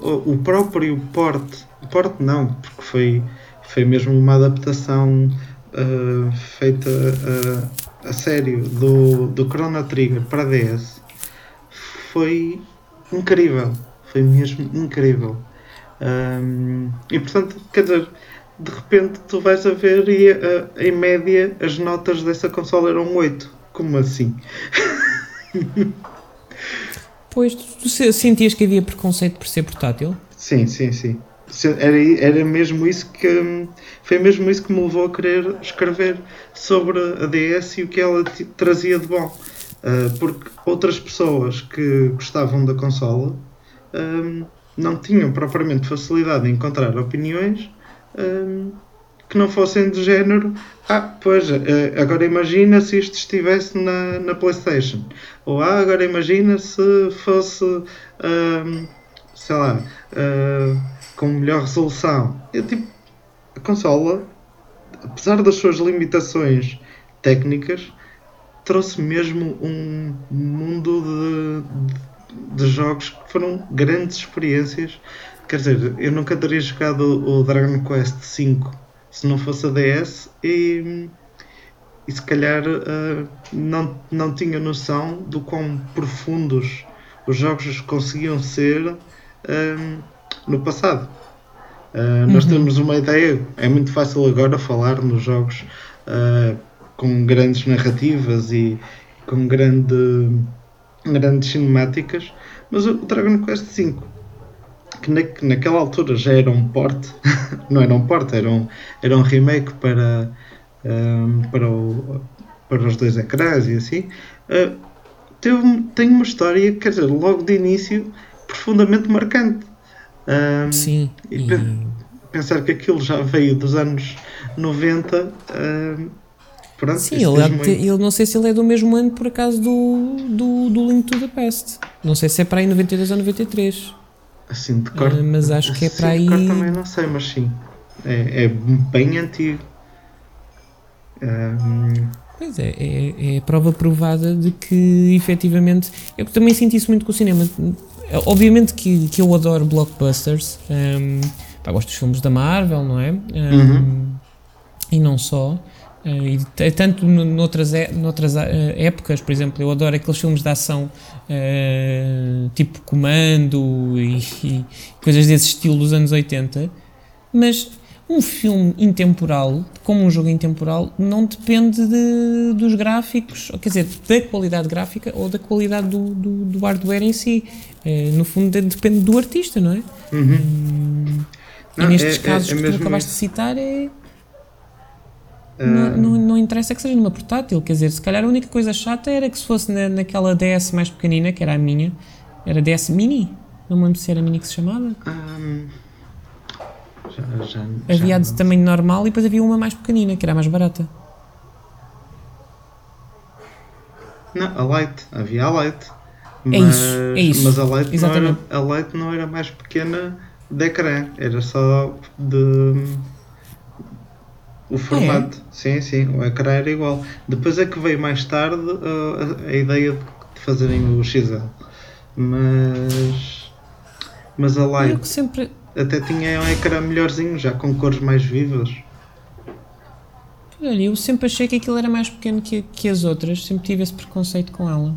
Speaker 4: O, o próprio porte, porte não, porque foi, foi mesmo uma adaptação uh, feita uh, a sério do, do Chrono Trigger para DS. Foi incrível. Foi mesmo incrível. Um, e portanto, quer dizer, de repente tu vais a ver e uh, em média as notas dessa consola eram 8. Como assim?
Speaker 3: pois, tu, tu sentias que havia preconceito por ser portátil?
Speaker 4: Sim, sim, sim. Era, era mesmo isso que foi mesmo isso que me levou a querer escrever sobre a DS e o que ela trazia de bom. Uh, porque outras pessoas que gostavam da consola um, não tinham propriamente facilidade em encontrar opiniões um, que não fossem do género ah, pois, uh, agora imagina se isto estivesse na, na Playstation. Ou ah, agora imagina se fosse um, sei lá uh, com melhor resolução. Eu, tipo, a consola apesar das suas limitações técnicas trouxe mesmo um mundo de, de, jogos que foram grandes experiências. Quer dizer, eu nunca teria jogado o Dragon Quest V se não fosse a DS e, e se calhar uh, não, não tinha noção do quão profundos os jogos conseguiam ser uh, no passado. Uh, uhum. Nós temos uma ideia, é muito fácil agora falar nos jogos com grandes narrativas e com grande, grandes cinemáticas, mas o Dragon Quest V, que, na, que naquela altura já era um porte, não era um porte, era um, era um remake para, um, para, o, para os dois ecrãs e assim, uh, teve, tem uma história, quer dizer, logo de início, profundamente marcante.
Speaker 3: Um, Sim.
Speaker 4: E, Pensar que aquilo já veio dos anos 90.
Speaker 3: Pronto, Sim, ele, é, ele, não sei se ele é do mesmo ano por acaso do, do, do Link to the Past. Não sei se é para aí 92 ou 93.
Speaker 4: Assim, de cor. Uh,
Speaker 3: mas acho que é para aí.
Speaker 4: De cor também não sei, mas sim. É, é bem antigo. Um...
Speaker 3: Pois é, é, é prova provada de que efetivamente. Eu também senti isso muito com o cinema. Obviamente que, que eu adoro blockbusters. Um, pá, gosto dos filmes da Marvel, não é? Um, uhum. E não só. Uh, e tanto no- noutras, é- noutras uh, épocas, por exemplo, eu adoro aqueles filmes de ação uh, tipo Comando e, e coisas desse estilo dos anos 80, mas um filme intemporal, como um jogo intemporal, não depende de- dos gráficos, quer dizer, da qualidade gráfica ou da qualidade do, do, do hardware em si. No fundo, de- depende do artista, não é?
Speaker 4: Uhum.
Speaker 3: e
Speaker 4: Não,
Speaker 3: nestes
Speaker 4: é- é-
Speaker 3: casos
Speaker 4: é
Speaker 3: que tu acabaste de
Speaker 4: isso.
Speaker 3: citar, é.
Speaker 4: Ah,
Speaker 3: Não, não, não interessa que seja numa portátil, quer dizer, se calhar a única coisa chata era que se fosse na, naquela DS mais pequenina, que era a minha, era DS Mini, não me lembro se era a Mini que se chamava.
Speaker 4: ah, já, já,
Speaker 3: Havia
Speaker 4: já
Speaker 3: de
Speaker 4: não
Speaker 3: tamanho normal e depois havia uma mais pequenina, que era a mais barata.
Speaker 4: Não, a Light, havia a Light.
Speaker 3: É isso, é isso.
Speaker 4: Mas a Light, não era,
Speaker 3: Exatamente.
Speaker 4: a Light não era mais pequena de ecrã, era só de. O
Speaker 3: Ah,
Speaker 4: formato. Sim, sim, o ecrã era igual. Depois é que veio mais tarde uh, a, a ideia de fazerem o XL. Mas. Mas a
Speaker 3: que sempre.
Speaker 4: até tinha um ecrã melhorzinho, já com cores mais vivas.
Speaker 3: Olha, eu sempre achei que aquilo era mais pequeno que, que as outras, sempre tive esse preconceito com ela.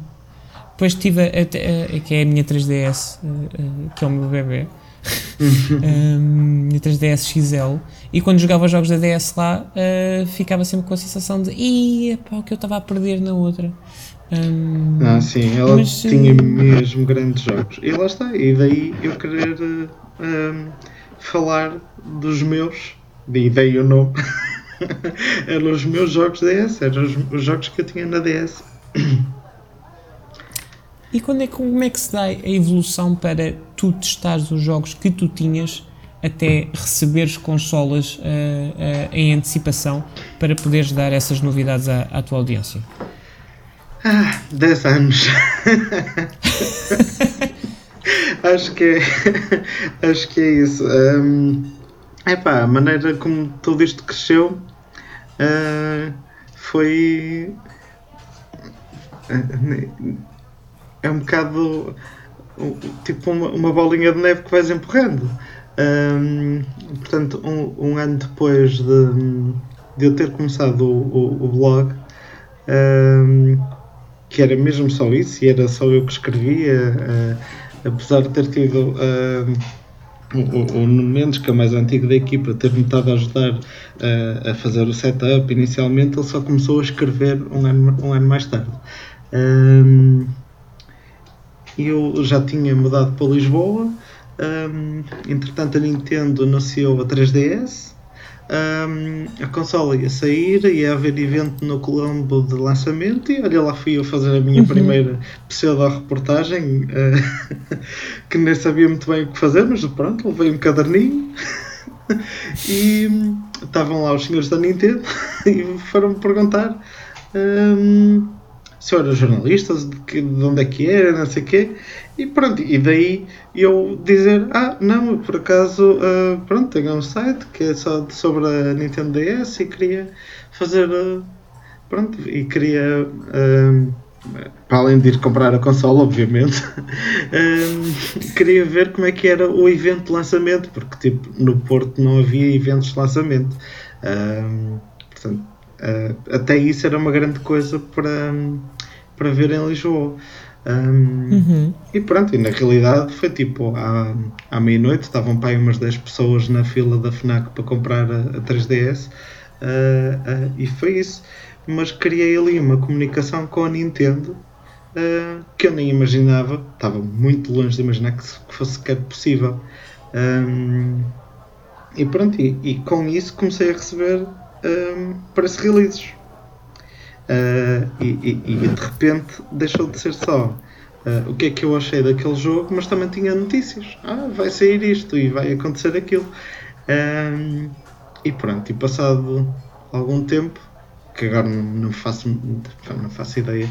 Speaker 3: Depois tive a, a- a- que é a minha 3DS, eh, eh, que é o meu bebê, a minha 3DS XL, e quando jogava os jogos da DS lá, eh, ficava sempre com a sensação de Ih, pá, o que eu estava a perder na outra. Hum,
Speaker 4: Ah, sim, ela
Speaker 3: Mas,
Speaker 4: tinha
Speaker 3: eh,
Speaker 4: mesmo grandes jogos. E lá está, e daí eu querer eh, ehm, falar dos meus, e daí o nome. eram os meus jogos DS, eram os, os jogos que eu tinha na DS.
Speaker 3: E quando é, como é que se dá a evolução para tu testares os jogos que tu tinhas até receberes consolas eh, eh, em antecipação para poderes dar essas novidades à, à tua audiência?
Speaker 4: Ah, 10 anos. acho que é, acho que é isso. É epá, a maneira como tudo isto cresceu ah, foi. É um bocado um- tipo uma, uma bolinha de neve que vais empurrando. Ahm, portanto, um, um ano depois de, de eu ter começado o, o- o blog, ahm, que era mesmo só isso, e era só eu que escrevia, ah, apesar de ter tido o, o, Mendes, que é o mais antigo da equipa, ter-me estado a ajudar ah, a fazer o setup inicialmente, ele só começou a escrever um ano, um ano mais tarde. Ahm, eu já tinha mudado para Lisboa, ahm, entretanto a Nintendo anunciou a 3DS, ahm, a consola ia sair, ia haver evento no Colombo de lançamento e olha lá fui eu fazer a minha primeira pseudo-reportagem, ah, que nem sabia muito bem o que fazer, mas pronto, levei um caderninho e hum, estavam lá os senhores da Nintendo e foram-me perguntar hum, se eu era jornalista, de, onde é que era, não sei o quê, e pronto, e daí eu dizer, ah, não, por acaso, ah, pronto, tenho um site que é só sobre a Nintendo DS e queria fazer, ah, pronto, e queria, ah, para além de ir comprar a consola, obviamente, queria ver como é que era o evento de lançamento, porque tipo, no Porto não havia eventos de lançamento. Portanto, ah, até isso era uma grande coisa para, para ver em Lisboa. Um,
Speaker 3: Uhum.
Speaker 4: e pronto, e na realidade foi tipo à, à meia-noite, estavam para aí umas 10 pessoas na fila da FNAC para comprar a, a 3DS ah, ah, e foi isso. Mas criei ali uma comunicação com a Nintendo ah, que eu nem imaginava, estava muito longe de imaginar que, que fosse sequer possível. Um, e pronto, e, e com isso comecei a receber um, press releases. Uh, e, e- e de repente deixou de ser só uh, o que é que eu achei daquele jogo, mas também tinha notícias. Ah, vai sair isto e vai acontecer aquilo. Um, e pronto, e passado algum tempo, que agora não, não faço, não faço ideia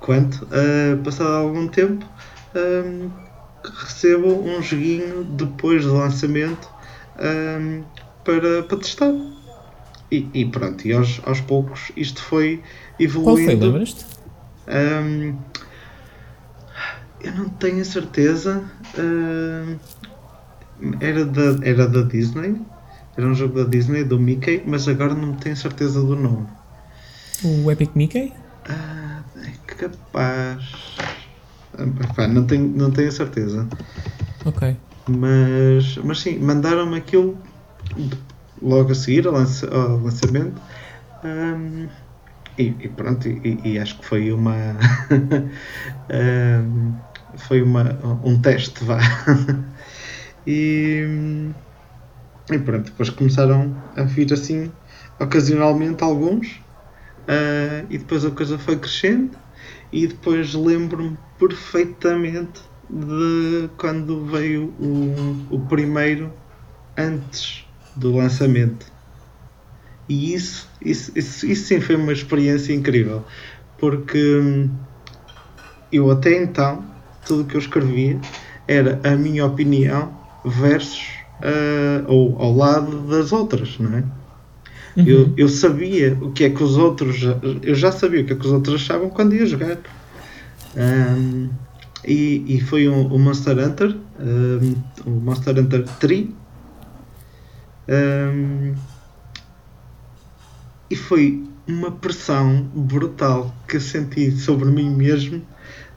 Speaker 4: quanto, uh, passado algum tempo, um, recebo um joguinho depois do lançamento um, para, para testar. E, e pronto, e aos, aos poucos isto foi
Speaker 3: Qual foi,
Speaker 4: evoluindo.
Speaker 3: lembras-te?
Speaker 4: Hum, eu não tenho a certeza. hum, era, da, era da Disney. Era um jogo da Disney, do Mickey, mas agora não tenho certeza do nome.
Speaker 3: O Epic Mickey?
Speaker 4: Ah, é capaz. Ah, não, tenho, não tenho a certeza.
Speaker 3: Ok.
Speaker 4: Mas, mas sim, mandaram-me aquilo logo a seguir ao, lança- ao lançamento. Ahm, e, e pronto, e, e acho que foi uma. ahm, foi uma, um teste, vá. e, e pronto, depois começaram a vir assim, ocasionalmente, alguns. ah, e depois a coisa foi crescendo. E depois lembro-me perfeitamente de quando veio o, o primeiro antes do lançamento. E isso, isso, isso, isso sim foi uma experiência incrível. Porque hum, eu até então, tudo o que eu escrevia era a minha opinião versus ah, ou ao lado das outras, não é? Eu,
Speaker 3: Uhum.
Speaker 4: eu sabia o que é que os outros. Eu já sabia o que é que os outros achavam quando ia jogar. Ahm, e, e foi o um, Monster Hunter, ahm, o Monster Hunter 3. Ahm, e foi uma pressão brutal que eu senti sobre mim mesmo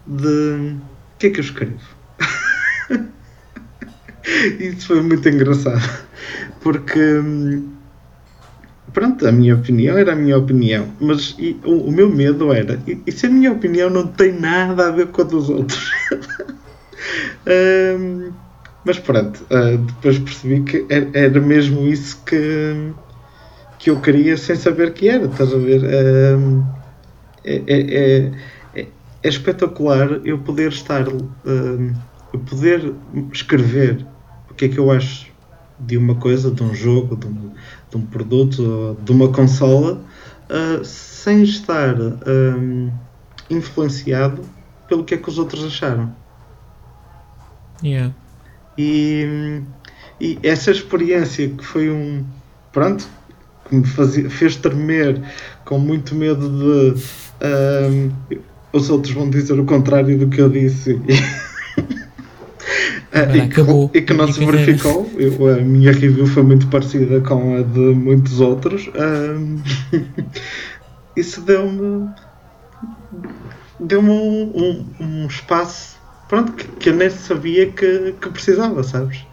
Speaker 4: de o que é que eu escrevo. Isso foi muito engraçado porque hum, pronto, a minha opinião era a minha opinião, mas e, o, o meu medo era, e, e se a minha opinião não tem nada a ver com a dos outros? Hum, mas pronto, ah, depois percebi que era, era mesmo isso que, que eu queria sem saber que era, estás a ver? Hum, é, é, é, é- espetacular eu poder estar, hum, eu poder escrever o que é que eu acho de uma coisa, de um jogo, de um, de um produto, de uma consola, ah, sem estar hum, influenciado pelo que é que os outros acharam.
Speaker 3: Yeah.
Speaker 4: E, e essa experiência que foi um. Pronto, que me fazia, fez tremer com muito medo de. ahm, os outros vão dizer o contrário do que eu disse. Ah,
Speaker 3: Agora
Speaker 4: e, que,
Speaker 3: acabou
Speaker 4: e que não se verificou. Eu- a minha review foi muito parecida com a de muitos outros. Ahm, isso deu-me. Deu-me um, um- um espaço pronto, que, que eu nem sabia que, que precisava, sabes?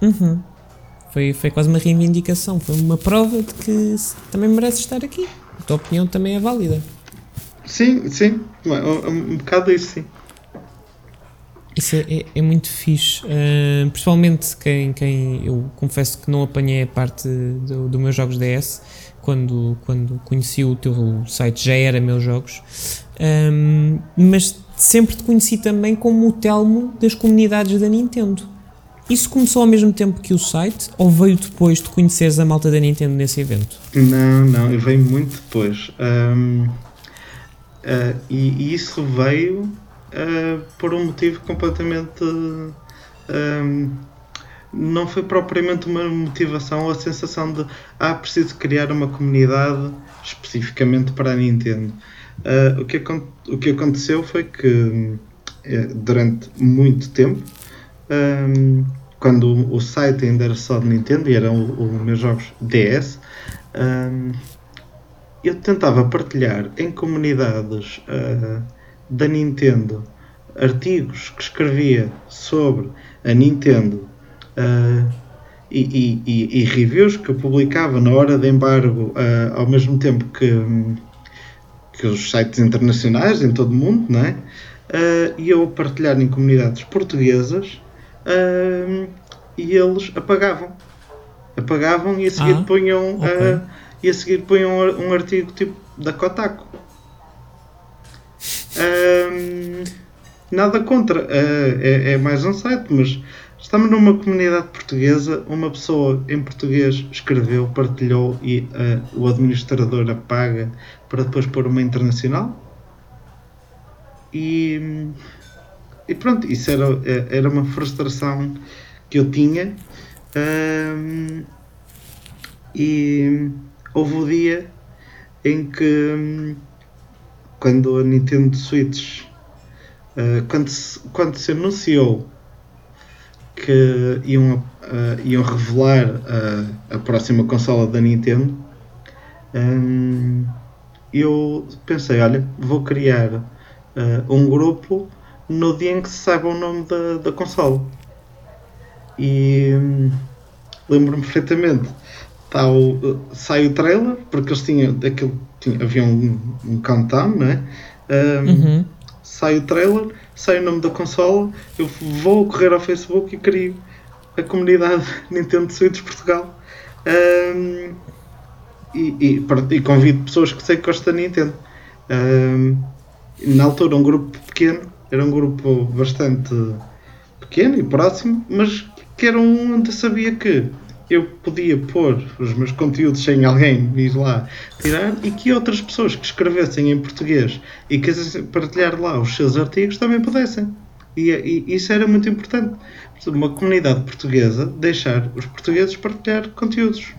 Speaker 3: Uhum. Foi, foi quase uma reivindicação, foi uma prova de que também mereces estar aqui. A tua opinião também é válida.
Speaker 4: Sim, sim, um, um bocado isso, sim.
Speaker 3: Isso é, é- é muito fixe. Ah, principalmente quem, quem eu confesso que não apanhei a parte do, do meus jogos DS. Quando, quando conheci o teu site já era meus jogos. Ahm, mas sempre te conheci também como o Telmo das comunidades da Nintendo. Isso começou ao mesmo tempo que o site ou veio depois de conheceres a malta da Nintendo nesse evento?
Speaker 4: Não, não, eu veio muito depois. Ahm, ah, e, e isso veio ah, por um motivo completamente. ahm, não foi propriamente uma motivação ou a sensação de ah, preciso criar uma comunidade especificamente para a Nintendo. Ah, o, que, o que aconteceu foi que eh, durante muito tempo, ahm, quando o, site ainda era só de Nintendo e eram os meus jogos DS, ahm, eu tentava partilhar em comunidades ah, da Nintendo artigos que escrevia sobre a Nintendo ah, e, e- e- reviews que eu publicava na hora de embargo ah, ao mesmo tempo que, hum, que os sites internacionais em todo o mundo, não é? Ah, e eu partilhar em comunidades portuguesas ah, e eles apagavam. Apagavam e a seguir
Speaker 3: Ah,
Speaker 4: punham ah, e a seguir punham um artigo tipo da Kotaku. Nada contra, é, é mais um site, mas estamos numa comunidade portuguesa, uma pessoa em português escreveu, partilhou e o administrador apaga para depois pôr uma internacional. E, e pronto, isso era, era uma frustração que eu tinha. Ahm, e houve o dia em que quando a Nintendo Switch ah, quando, se, quando se anunciou que iam, ah, iam revelar ah, a próxima consola da Nintendo hum, eu pensei, olha, vou criar uh, um grupo no dia em que se saiba o nome da, da consola. E hum, lembro-me perfeitamente. Tá o, sai o trailer, porque eles tinham. Aquilo, tinha, havia um, um countdown, não é? Um,
Speaker 3: Uhum.
Speaker 4: Sai o trailer, sai o nome da consola, eu vou correr ao Facebook e crio a comunidade Nintendo Switch Portugal. Um, e, e, convido pessoas que sei que gostam da Nintendo. Um, na altura, um grupo pequeno, era um grupo bastante pequeno e próximo, mas que era um onde eu sabia que eu podia pôr os meus conteúdos sem alguém ir lá tirar e que outras pessoas que escrevessem em português e quisessem partilhar lá os seus artigos também pudessem. E, e isso era muito importante. Uma comunidade portuguesa deixar os portugueses partilhar conteúdos.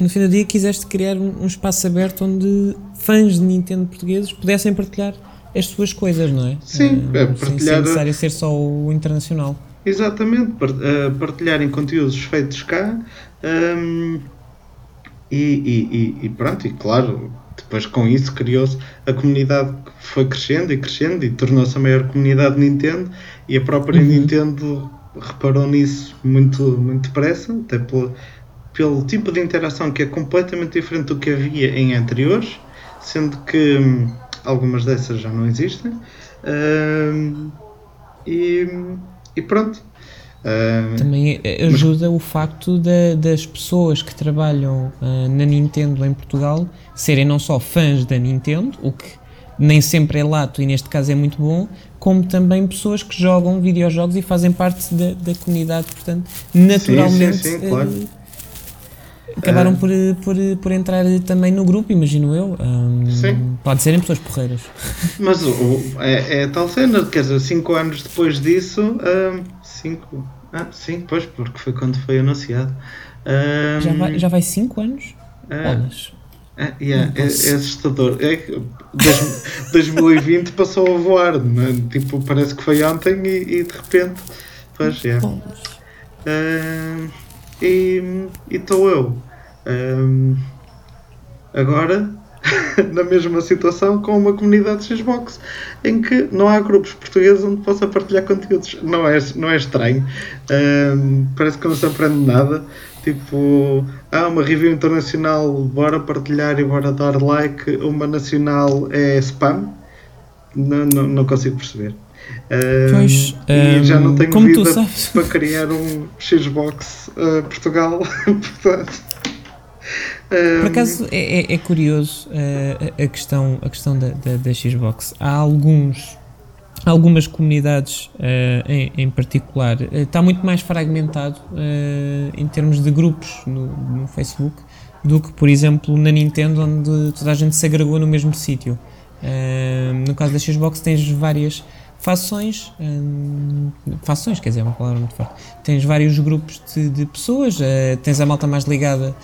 Speaker 3: No fim do dia quiseste criar um, um espaço aberto onde fãs de Nintendo portugueses pudessem partilhar as suas coisas, não é?
Speaker 4: Sim,
Speaker 3: Eh,
Speaker 4: é, partilhar-
Speaker 3: Sem necessário ser só o internacional.
Speaker 4: Exatamente, eh, partilharem conteúdos feitos cá hum, e, e- e- e pronto, e claro, depois com isso criou-se a comunidade que foi crescendo e crescendo e tornou-se a maior comunidade Nintendo e a própria
Speaker 3: Uhum.
Speaker 4: Nintendo reparou nisso muito, muito depressa, até pelo, pelo tipo de interação que é completamente diferente do que havia em anteriores, sendo que hum, algumas dessas já não existem. Hum, e, e pronto. Hum,
Speaker 3: Também eh, ajuda o facto da- das pessoas que trabalham ah, na Nintendo em Portugal serem não só fãs da Nintendo, o que nem sempre é lato e neste caso é muito bom, como também pessoas que jogam videojogos e fazem parte da, da comunidade, portanto, naturalmente
Speaker 4: sim, claro.
Speaker 3: Acabaram por, eh, por, eh, por entrar também no grupo, imagino eu. Ahm,
Speaker 4: Sim.
Speaker 3: Pode serem pessoas porreiras.
Speaker 4: Mas o, o- é, é tal cena, quer dizer, 5 anos depois disso, 5. ah, sim, pois, porque foi quando foi anunciado. Hum,
Speaker 3: Já vai, já vai 5 anos?
Speaker 4: ah,
Speaker 3: Bolas.
Speaker 4: ah, yeah, é, é assustador. É, que dois- 2020 passou a voar, é? tipo, parece que foi ontem e, e de repente. Pois, é.
Speaker 3: Bolas.
Speaker 4: Hum, e estou eu hum, agora na mesma situação com uma comunidade Xbox em que não há grupos portugueses onde possa partilhar conteúdos. Não é, não é estranho, Hum, parece que não se aprende nada. Tipo, há uma review internacional, bora partilhar e bora dar like, uma nacional é spam. Não, não, não consigo perceber. Hum,
Speaker 3: Pois,
Speaker 4: e já não tenho
Speaker 3: como
Speaker 4: vida para criar um Xbox uh, Portugal. Portanto,
Speaker 3: Por acaso é, é- é curioso eh, a, questão, a questão da, da- da Xbox. Há alguns, algumas comunidades eh, em, em particular, eh, está muito mais fragmentado eh, em termos de grupos no, no Facebook do que, por exemplo, na Nintendo, onde toda a gente se agregou no mesmo sítio. No caso da Xbox tens várias fações, hum, fações, quer dizer, é uma palavra muito forte. Tens vários grupos de, de pessoas, eh, tens a malta mais ligada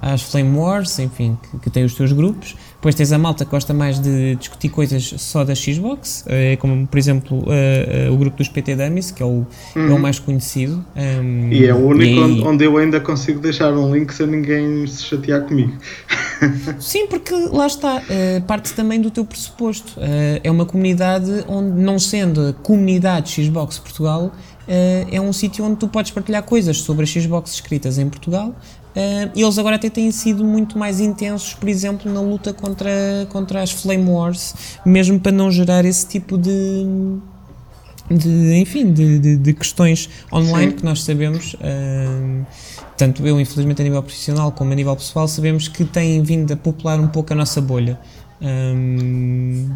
Speaker 3: às Flame Wars, enfim, que, que tem os seus grupos. Depois tens a malta que gosta mais de discutir coisas só da Xbox, eh, como por exemplo eh, eh, o grupo dos PT Dummies, que é o, é o mais conhecido. hum,
Speaker 4: Uhum. E é o único
Speaker 3: e aí-
Speaker 4: onde, onde eu ainda consigo deixar um link sem ninguém se chatear comigo.
Speaker 3: Sim, porque lá está, parte também do teu pressuposto. É uma comunidade onde, não sendo a comunidade Xbox Portugal, é um sítio onde tu podes partilhar coisas sobre a Xbox escritas em Portugal. Eh, e eles agora até têm sido muito mais intensos, por exemplo, na luta contra, contra as Flame Wars, mesmo para não gerar esse tipo de, de enfim, de, de, de questões online
Speaker 4: Sim.
Speaker 3: que nós sabemos, hum, tanto eu, infelizmente, a nível profissional como a nível pessoal, sabemos que têm vindo a popular um pouco a nossa bolha. Hum,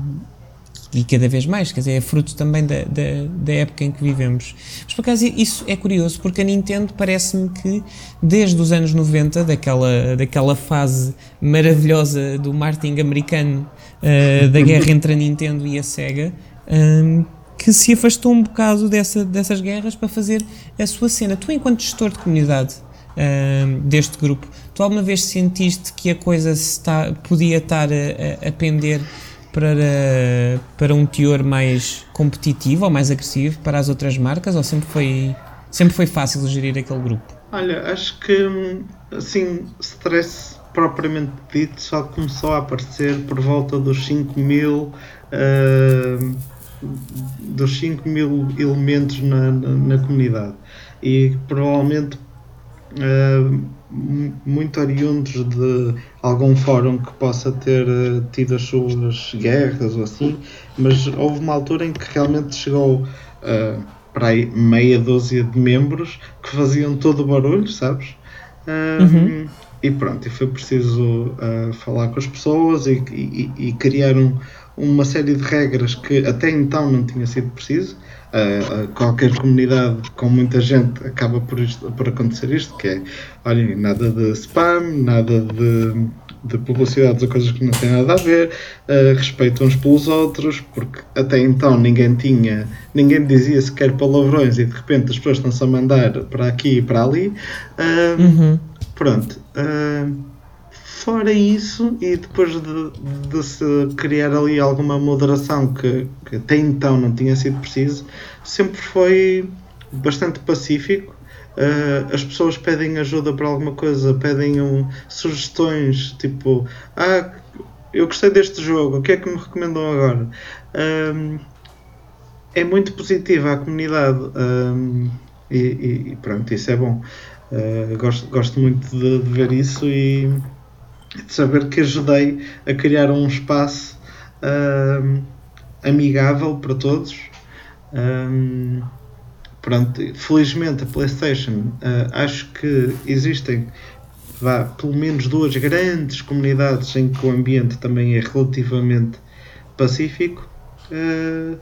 Speaker 3: e cada vez mais, quer dizer, é fruto também da, da, da época em que vivemos. Mas por acaso isso é curioso, porque a Nintendo parece-me que desde os anos 90, daquela, daquela fase maravilhosa do marketing americano, uh, da guerra entre a Nintendo e a Sega, um, que se afastou um bocado dessa, dessas guerras para fazer a sua cena. Tu, enquanto gestor de comunidade um, deste grupo, tu alguma vez sentiste que a coisa está, podia estar a, a, a pender para, para um teor mais competitivo ou mais agressivo para as outras marcas ou sempre foi, sempre foi fácil gerir aquele grupo?
Speaker 4: Olha, acho que assim, stress propriamente dito só começou a aparecer por volta dos 5 mil uh, dos 5 mil elementos na, na, na comunidade e provavelmente muito oriundos de algum fórum que possa ter uh, tido as suas guerras ou assim, mas houve uma altura em que realmente chegou uh, para aí meia dúzia de membros que faziam todo o barulho, sabes? Uh, uhum. E pronto, e foi preciso falar com as pessoas e, e, e criar um, uma série de regras que até então não tinha sido preciso uh, qualquer comunidade com muita gente acaba por, isto, por acontecer isto, que é, olhem, nada de spam, nada de, de publicidades ou coisas que não têm nada a ver, uh, respeito uns pelos outros, porque até então ninguém tinha, ninguém dizia sequer palavrões e de repente as pessoas estão-se a mandar para aqui e para ali. Uh, uhum. Pronto. Fora isso, e depois de, de, se criar ali alguma moderação que, que, até então não tinha sido preciso, sempre foi bastante pacífico. Uh, as pessoas pedem ajuda para alguma coisa, pedem um, sugestões, tipo, ah, eu gostei deste jogo, o que é que me recomendam agora? Um, é muito positiva a comunidade um, e, e, pronto, isso é bom. Uh, gosto, gosto muito de, de ver isso e de saber que ajudei a criar um espaço uh, amigável para todos. Um, pronto, felizmente a PlayStation uh, acho que existem vá, pelo menos duas grandes comunidades em que o ambiente também é relativamente pacífico. Uh,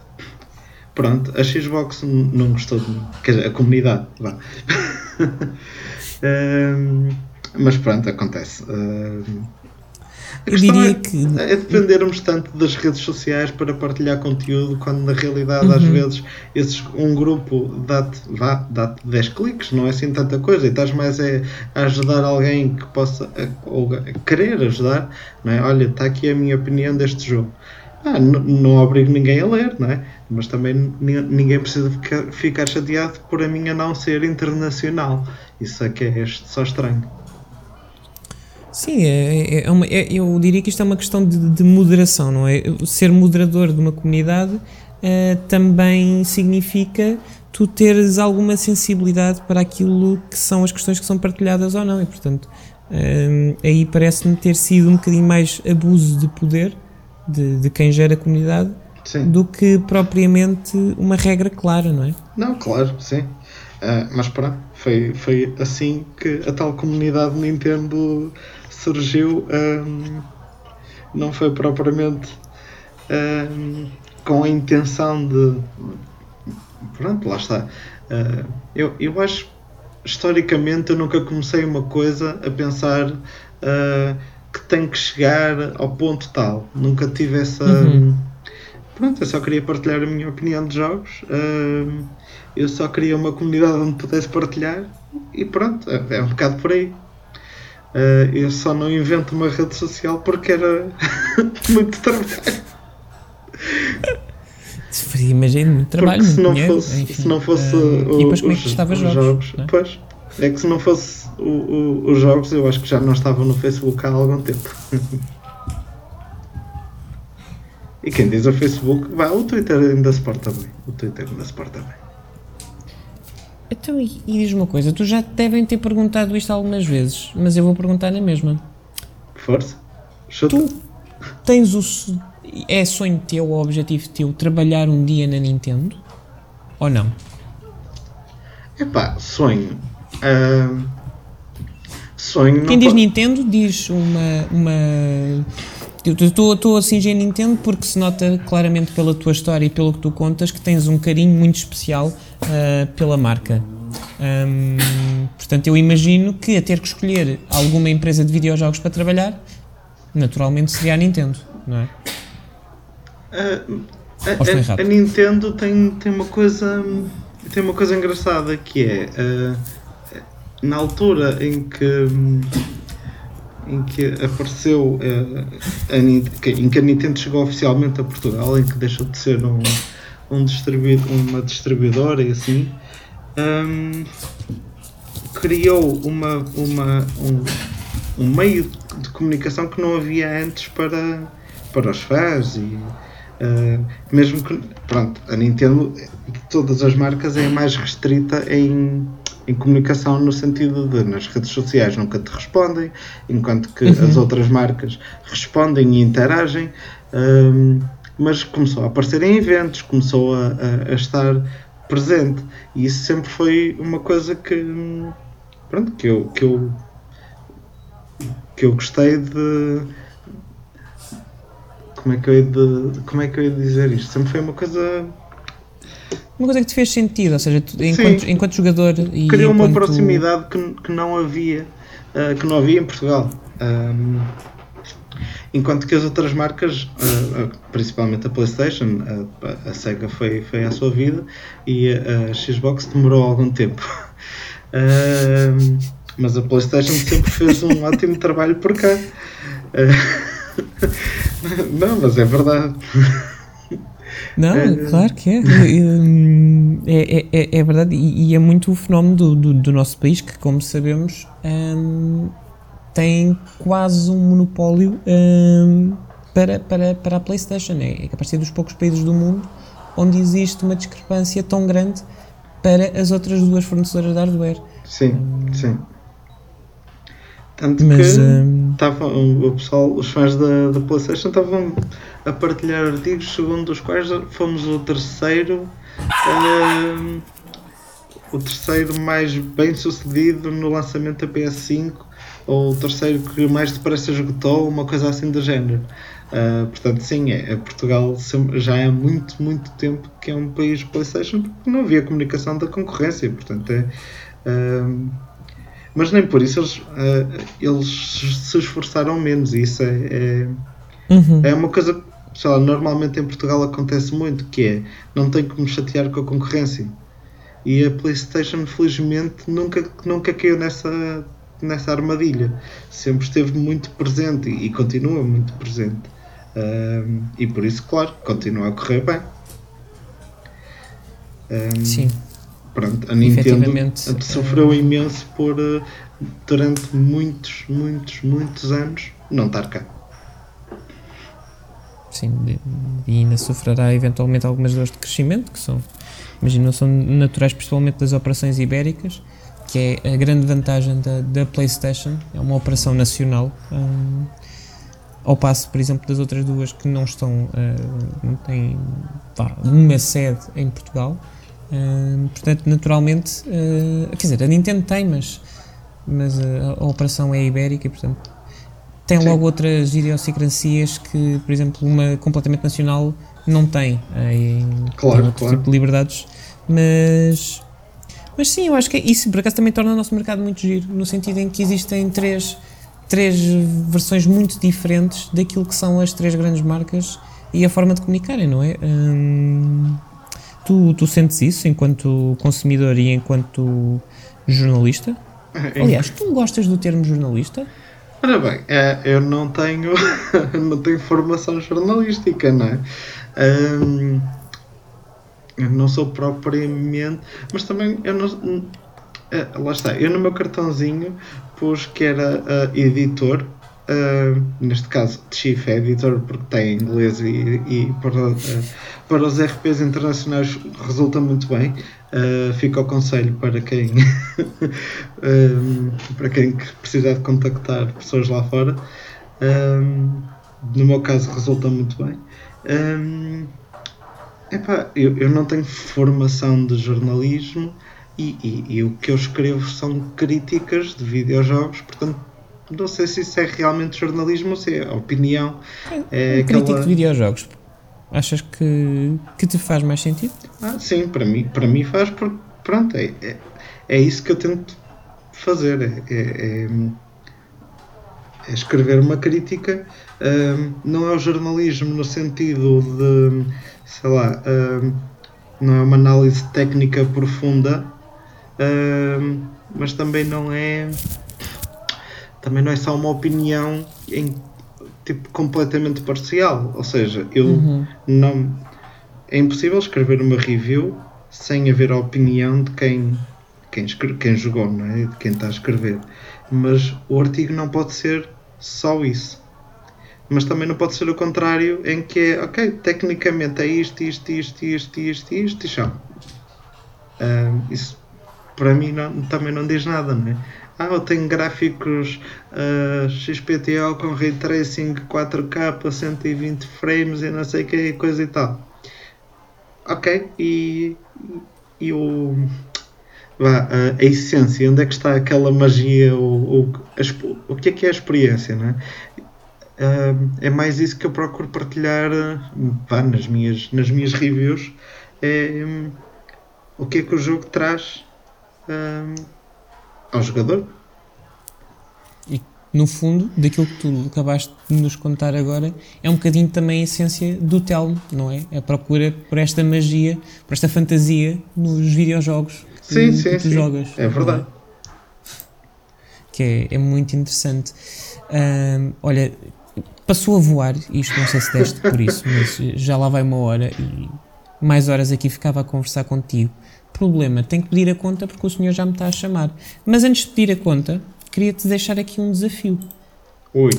Speaker 4: pronto, a Xbox não gostou de mim, quer dizer, a comunidade, vá. um, Mas pronto, acontece. Uh,
Speaker 3: eu diria é, que.
Speaker 4: É dependermos tanto das redes sociais para partilhar conteúdo, quando na realidade, uhum. às vezes, esses, um grupo dá-te dá 10 cliques, não é assim tanta coisa, e estás mais é, a ajudar alguém que possa, ou a querer ajudar, não é? Olha, está aqui a minha opinião deste jogo. Ah, não obrigo ninguém a ler, não é? Mas também ninguém precisa ficar, ficar chateado por a minha não ser internacional. Isso é que é só estranho.
Speaker 3: Sim, é, é, é uma, é, eu diria que isto é uma questão de, de, moderação, não é? Ser moderador de uma comunidade uh, também significa tu teres alguma sensibilidade para aquilo que são as questões que são partilhadas ou não, e portanto uh, aí parece-me ter sido um bocadinho mais abuso de poder de, de quem gera a comunidade sim. do que propriamente uma regra clara, não é?
Speaker 4: Não, claro, sim. Uh, mas pronto, foi, foi assim que a tal comunidade Nintendo surgiu um, não foi propriamente um, com a intenção de. Pronto, lá está. Uh, eu, eu acho, historicamente, eu nunca comecei uma coisa a pensar uh, que tem que chegar ao ponto tal. Nunca tive essa. Uhum. Pronto, eu só queria partilhar a minha opinião de jogos. Uh, eu só queria uma comunidade onde pudesse partilhar e pronto, é, é um bocado por aí. Uh, eu só não invento uma rede social porque era muito trabalho.
Speaker 3: Imagino muito trabalho.
Speaker 4: Porque se não dinheiro, fosse, enfim, se não fosse uh,
Speaker 3: o, e depois como é que estava os jogos? jogos
Speaker 4: é? Pois, é que se não fosse o, o, os jogos, eu acho que já não estava no Facebook há algum tempo. e quem diz o Facebook, vai, o Twitter ainda se porta bem. O Twitter ainda se porta bem.
Speaker 3: Então, e, e diz uma coisa, tu já te devem ter perguntado isto algumas vezes, mas eu vou perguntar na mesma.
Speaker 4: Força.
Speaker 3: Chuta. Tu tens o. É sonho teu ou objetivo teu trabalhar um dia na Nintendo? Ou não?
Speaker 4: Epá, sonho. Uh, sonho.
Speaker 3: Quem diz pode... Nintendo diz uma. uma Estou a cingir Nintendo porque se nota claramente pela tua história e pelo que tu contas que tens um carinho muito especial uh, pela marca. Um, portanto, eu imagino que a ter que escolher alguma empresa de videojogos para trabalhar, naturalmente seria a Nintendo, não é?
Speaker 4: Uh, a, a, a, Nintendo tem, tem uma coisa tem uma coisa engraçada que é uh, na altura em que em que apareceu uh, a, em que a Nintendo chegou oficialmente a Portugal, em que deixou de ser um, um distribuidor, uma distribuidora e assim, um, criou uma, uma, um, um meio de comunicação que não havia antes para, para os fãs e uh, mesmo que pronto, a Nintendo de todas as marcas é mais restrita em, em comunicação no sentido de nas redes sociais nunca te respondem, enquanto que uhum. as outras marcas respondem e interagem. Um, mas começou a aparecer em eventos, começou a, a, a, estar presente. E isso sempre foi uma coisa que pronto, que eu, que eu que eu gostei de como é que eu ia de, como é que eu ia dizer isto? Sempre foi uma coisa
Speaker 3: uma coisa que te fez sentido, ou seja, tu, enquanto, enquanto jogador e
Speaker 4: criou
Speaker 3: enquanto...
Speaker 4: uma proximidade que, que não havia uh, que não havia em Portugal. Um, enquanto que as outras marcas uh, principalmente a Playstation a, Sega foi, foi à sua vida e a, Xbox demorou algum tempo mas a Playstation sempre fez um ótimo trabalho por cá não, mas é verdade
Speaker 3: não, é, claro que é. É, é, é, é verdade. E, e, é muito o fenómeno do, do, do, nosso país, que, como sabemos, um, tem quase um monopólio um, para, para, para a PlayStation. É, é capaz de ser dos poucos países do mundo onde existe uma discrepância tão grande para as outras duas fornecedoras de hardware.
Speaker 4: Sim, um, sim. Tanto Mas, que um... o pessoal, os fãs da, da PlayStation estavam a partilhar artigos segundo os quais fomos o terceiro uh, o terceiro mais bem sucedido no lançamento da PS5 ou o terceiro que mais depressa esgotou, uma coisa assim do género. Uh, portanto, sim, é, é Portugal já há muito, muito tempo que é um país PlayStation porque não havia comunicação da concorrência. Portanto, é, uh, mas nem por isso eles, uh, eles se esforçaram menos. Isso é, é, uhum. é uma coisa que normalmente em Portugal acontece muito, que é não tenho que me chatear com a concorrência. E a PlayStation, felizmente, nunca, nunca caiu nessa, nessa armadilha. Sempre esteve muito presente e, e continua muito presente. Um, e por isso, claro, continua a correr bem.
Speaker 3: Um, Sim.
Speaker 4: Pronto, a Nintendo sofreu imenso por uh, durante muitos, muitos, muitos anos não estar cá.
Speaker 3: Sim, e ainda sofrerá eventualmente algumas dores de crescimento, que são, imagino, são naturais principalmente das operações ibéricas, que é a grande vantagem da, da PlayStation, é uma operação nacional. Um, ao passo, por exemplo, das outras duas que não estão, uh, não têm pá, uma sede em Portugal, Uh, portanto, naturalmente, uh, quer dizer, a Nintendo tem, mas, mas a, a operação é ibérica, portanto, tem Sim. logo outras idiosincrasias que, por exemplo, uma completamente nacional não tem. Em,
Speaker 4: claro,
Speaker 3: tem
Speaker 4: claro.
Speaker 3: tipo de liberdades, mas, mas sim, eu acho que isso por acaso também torna o nosso mercado muito giro, no sentido em que existem três, três versões muito diferentes daquilo que são as três grandes marcas e a forma de comunicarem, não é? Hum, Tu, tu sentes isso enquanto consumidor e enquanto jornalista? É, Aliás, tu gostas do termo jornalista?
Speaker 4: Ora bem, é, eu não tenho, não tenho formação jornalística, não é? Um, eu não sou propriamente, mas também eu não. É, lá está, eu no meu cartãozinho pus que era uh, editor Uh, neste caso Chief Editor, porque tem inglês e, e para, uh, para os RPs internacionais resulta muito bem. Fica o conselho para quem para quem precisar de contactar pessoas lá fora. no meu caso resulta muito bem. Epá, eu, eu não tenho formação de jornalismo e, e, e o que eu escrevo são críticas de videojogos, portanto não sei se isso é realmente jornalismo ou se é opinião.
Speaker 3: É, é um crítico de videojogos. Achas que, que te faz mais sentido?
Speaker 4: Ah, sim, para mim, para mim faz porque pronto, é, é, é isso que eu tento fazer. É, é, é escrever uma crítica. Um, não é o jornalismo no sentido de, sei lá, um, não é uma análise técnica profunda, um, mas também não é também não é só uma opinião em tipo completamente parcial. Ou seja, eu uhum. não. É impossível escrever uma review sem haver a opinião de quem, quem, escreve, quem jogou, não é? de quem está a escrever. Mas o artigo não pode ser Só isso. Mas também não pode ser o contrário, em que é, ok, tecnicamente é isto, isto, isto, isto, isto, isto e chão. Ah, isso para mim não- também não diz nada, não é? Ah, eu tenho gráficos ah, XPTO com Ray Tracing 4K, 120 frames e não sei que coisa e tal. Ok, e, e o, vá, a, a essência, onde é que está aquela magia, o, o, a o que é que é a experiência, não é? É mais isso que eu procuro partilhar vá, nas, minhas, nas minhas reviews. É hum, o que é que o jogo traz hum, ao jogador.
Speaker 3: no fundo, daquilo que tu acabaste de nos contar agora, é um bocadinho também a essência do Telmo, não é? A procura por esta magia, por esta fantasia nos videojogos que,
Speaker 4: Sim,
Speaker 3: que
Speaker 4: sim,
Speaker 3: tu
Speaker 4: sim.
Speaker 3: jogas.
Speaker 4: É verdade.
Speaker 3: não Que é, é muito interessante. Ahm, olha, passou a voar, isto não sei se deste por isso, mas já lá vai uma hora e mais horas aqui ficava a conversar contigo. Problema, tenho que pedir a conta porque o senhor já me está a chamar. Mas antes de pedir a conta, queria-te deixar aqui um desafio
Speaker 4: Ui.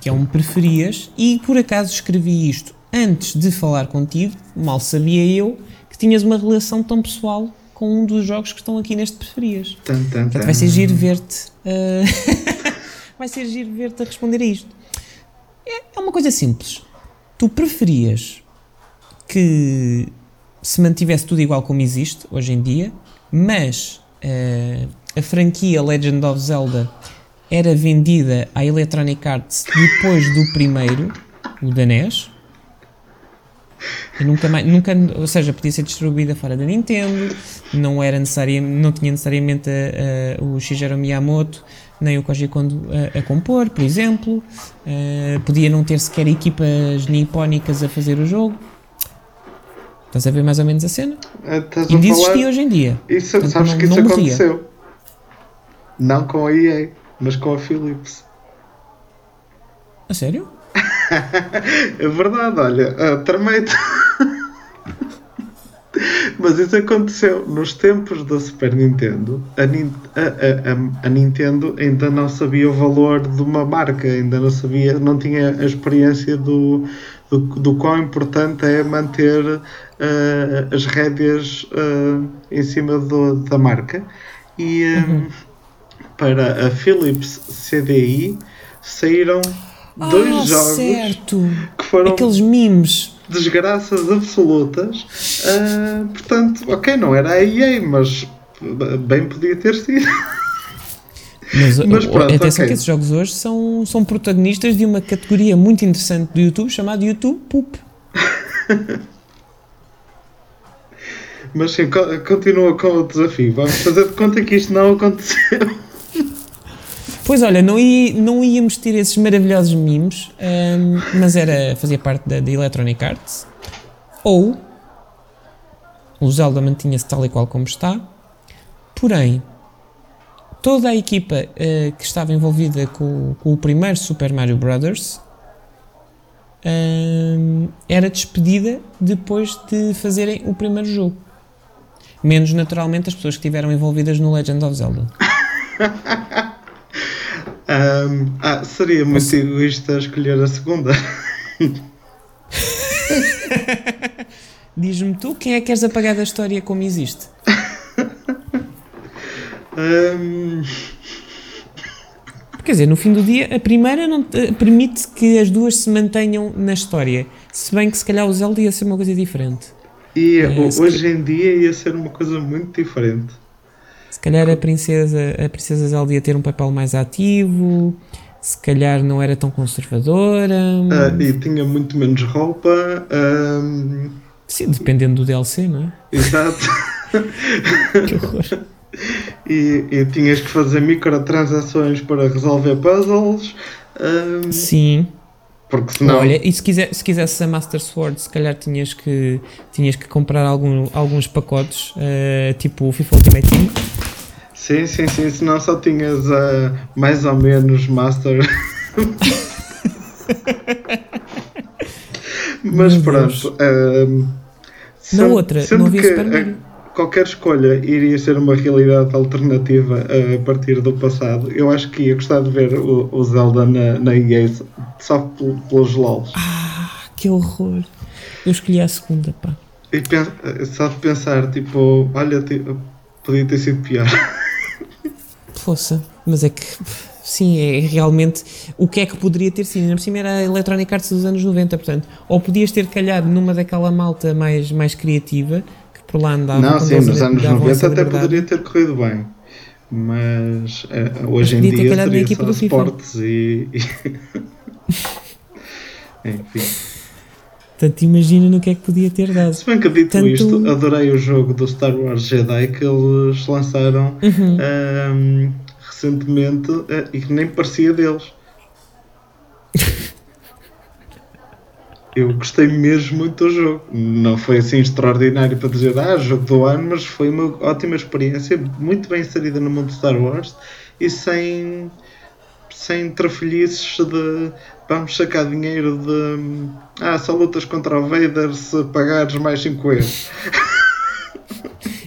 Speaker 3: que é um preferias, e por acaso escrevi isto antes de falar contigo, mal sabia eu que tinhas uma relação tão pessoal com um dos jogos que estão aqui neste preferias.
Speaker 4: Tan,
Speaker 3: Portanto,
Speaker 4: tan.
Speaker 3: vai ser giro ver-te. ah, vai ser giro ver-te a responder a isto. É, é uma coisa simples. Tu preferias que se mantivesse tudo igual como existe hoje em dia, mas ah, a franquia Legend of Zelda era vendida à Electronic Arts depois do primeiro, o da NES. E nunca mais, nunca, ou seja, podia ser distribuída fora da Nintendo, não era necessariamente, não tinha necessariamente a- a- o Shigeru Miyamoto nem o Koji Kondo a, a compor, por exemplo, Eh, podia não ter sequer equipas nipónicas a fazer o jogo. Estás a ver mais ou menos a cena?
Speaker 4: Ah, Estás
Speaker 3: ainda existia hoje em dia.
Speaker 4: Isso,
Speaker 3: Portanto,
Speaker 4: sabes
Speaker 3: não-
Speaker 4: que isso
Speaker 3: não morria.
Speaker 4: aconteceu. Não com a EA, mas com a Philips.
Speaker 3: A sério?
Speaker 4: É verdade, olha, uh. Mas isso aconteceu nos tempos da Super Nintendo. A, a- a- a- Nintendo ainda não sabia o valor de uma marca, ainda não sabia, não tinha a experiência do, do, do quão importante é manter uh, as rédeas uh, em cima do- da marca. E um, para a Philips CDI saíram dois
Speaker 3: ah,
Speaker 4: jogos
Speaker 3: certo!
Speaker 4: que foram
Speaker 3: Aqueles memes.
Speaker 4: Desgraças absolutas. Ah, portanto, ok, não era a EA, mas bem podia ter sido.
Speaker 3: Mas,
Speaker 4: Mas
Speaker 3: o-
Speaker 4: pronto,
Speaker 3: atenção
Speaker 4: ok.
Speaker 3: que esses jogos hoje são, são protagonistas de uma categoria muito interessante do YouTube chamada YouTube Poop.
Speaker 4: Mas sim, co- continua com o desafio. Vamos fazer de conta que isto não aconteceu.
Speaker 3: Pois olha, não, ia- não íamos ter esses maravilhosos memes, ahm, mas era fazia parte da, da Electronic Arts. Ou o Zelda mantinha-se tal e qual como está, porém toda a equipa eh, que estava envolvida com, com o primeiro Super Mario Brothers ahm, era despedida depois de fazerem o primeiro jogo. Menos naturalmente as pessoas que estiveram envolvidas no Legend of Zelda.
Speaker 4: Ahm, ah, seria muito egoísta escolher a segunda.
Speaker 3: Diz-me tu, quem é que queres apagar da história como existe?
Speaker 4: Ahm,
Speaker 3: Quer dizer, no fim do dia, a primeira não te- permite que as duas se mantenham na história. Se bem que se calhar o Zelda ia ser uma coisa diferente.
Speaker 4: e
Speaker 3: É, se
Speaker 4: hoje em dia ia ser uma coisa muito diferente.
Speaker 3: Se calhar a princesa, a princesa Zelda ia ter um papel mais ativo, se calhar não era tão conservadora.
Speaker 4: Ah, e tinha muito menos roupa. ahm,
Speaker 3: Sim, dependendo do DLC, não é?
Speaker 4: exato.
Speaker 3: Que horror.
Speaker 4: E, e tinhas que fazer microtransações para resolver puzzles. ahm,
Speaker 3: Sim.
Speaker 4: porque senão.
Speaker 3: Olha, e se, quiser, se quisesse a Master Sword, se calhar tinhas que, tinhas que comprar algum, alguns pacotes, eh, tipo o FIFA Ultimate Team.
Speaker 4: Sim, sim, sim. Senão só tinhas ah, mais ou menos Master. Mas pronto. ahm,
Speaker 3: Na outra,
Speaker 4: sendo
Speaker 3: não havia
Speaker 4: que,
Speaker 3: Super Mario.
Speaker 4: ah, qualquer escolha iria ser uma realidade alternativa a partir do passado, eu acho que ia gostar de ver o, o Zelda na, na EA só pelos LOLs.
Speaker 3: Ah, que horror. Eu escolhi a segunda, pá.
Speaker 4: E penso, só de pensar, tipo, olha, tipo, podia ter sido pior.
Speaker 3: Força. Mas é que, sim, é realmente o que é que poderia ter sido. Ainda por cima era a Electronic Arts dos anos 90, portanto, ou podias ter calhado numa daquela malta mais, mais criativa que por lá andava.
Speaker 4: Não, sim, nos anos
Speaker 3: davam
Speaker 4: 90
Speaker 3: essa
Speaker 4: até poderia ter corrido bem. Mas eh, hoje em dia
Speaker 3: na equipa
Speaker 4: só esportes e. e- Enfim.
Speaker 3: Portanto, imagina no que é que podia ter dado.
Speaker 4: Se bem que dito
Speaker 3: Tanto-
Speaker 4: isto, adorei o jogo do Star Wars Jedi que eles lançaram
Speaker 3: Uhum.
Speaker 4: ahm, recentemente eh, e que nem parecia deles. Eu gostei mesmo muito do jogo. Não foi assim extraordinário para dizer, ah, jogo do ano, mas foi uma ótima experiência, muito bem inserida no mundo de Star Wars e sem, sem trafalhices de vamos sacar dinheiro de ah, só lutas contra o Vader se pagares mais 5 euros.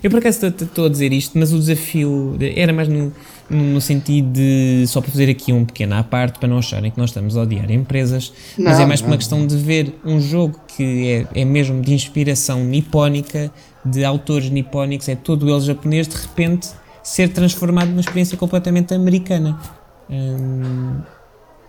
Speaker 3: Eu por acaso estou a dizer isto, mas o desafio era mais no, no sentido de só para fazer aqui um pequeno à parte para não acharem que nós estamos a odiar empresas, mas
Speaker 4: Não,
Speaker 3: é mais por uma questão de ver um jogo que é, é mesmo de inspiração nipónica, de autores nipónicos, é todo ele japonês, de repente ser transformado numa experiência completamente americana. Hum,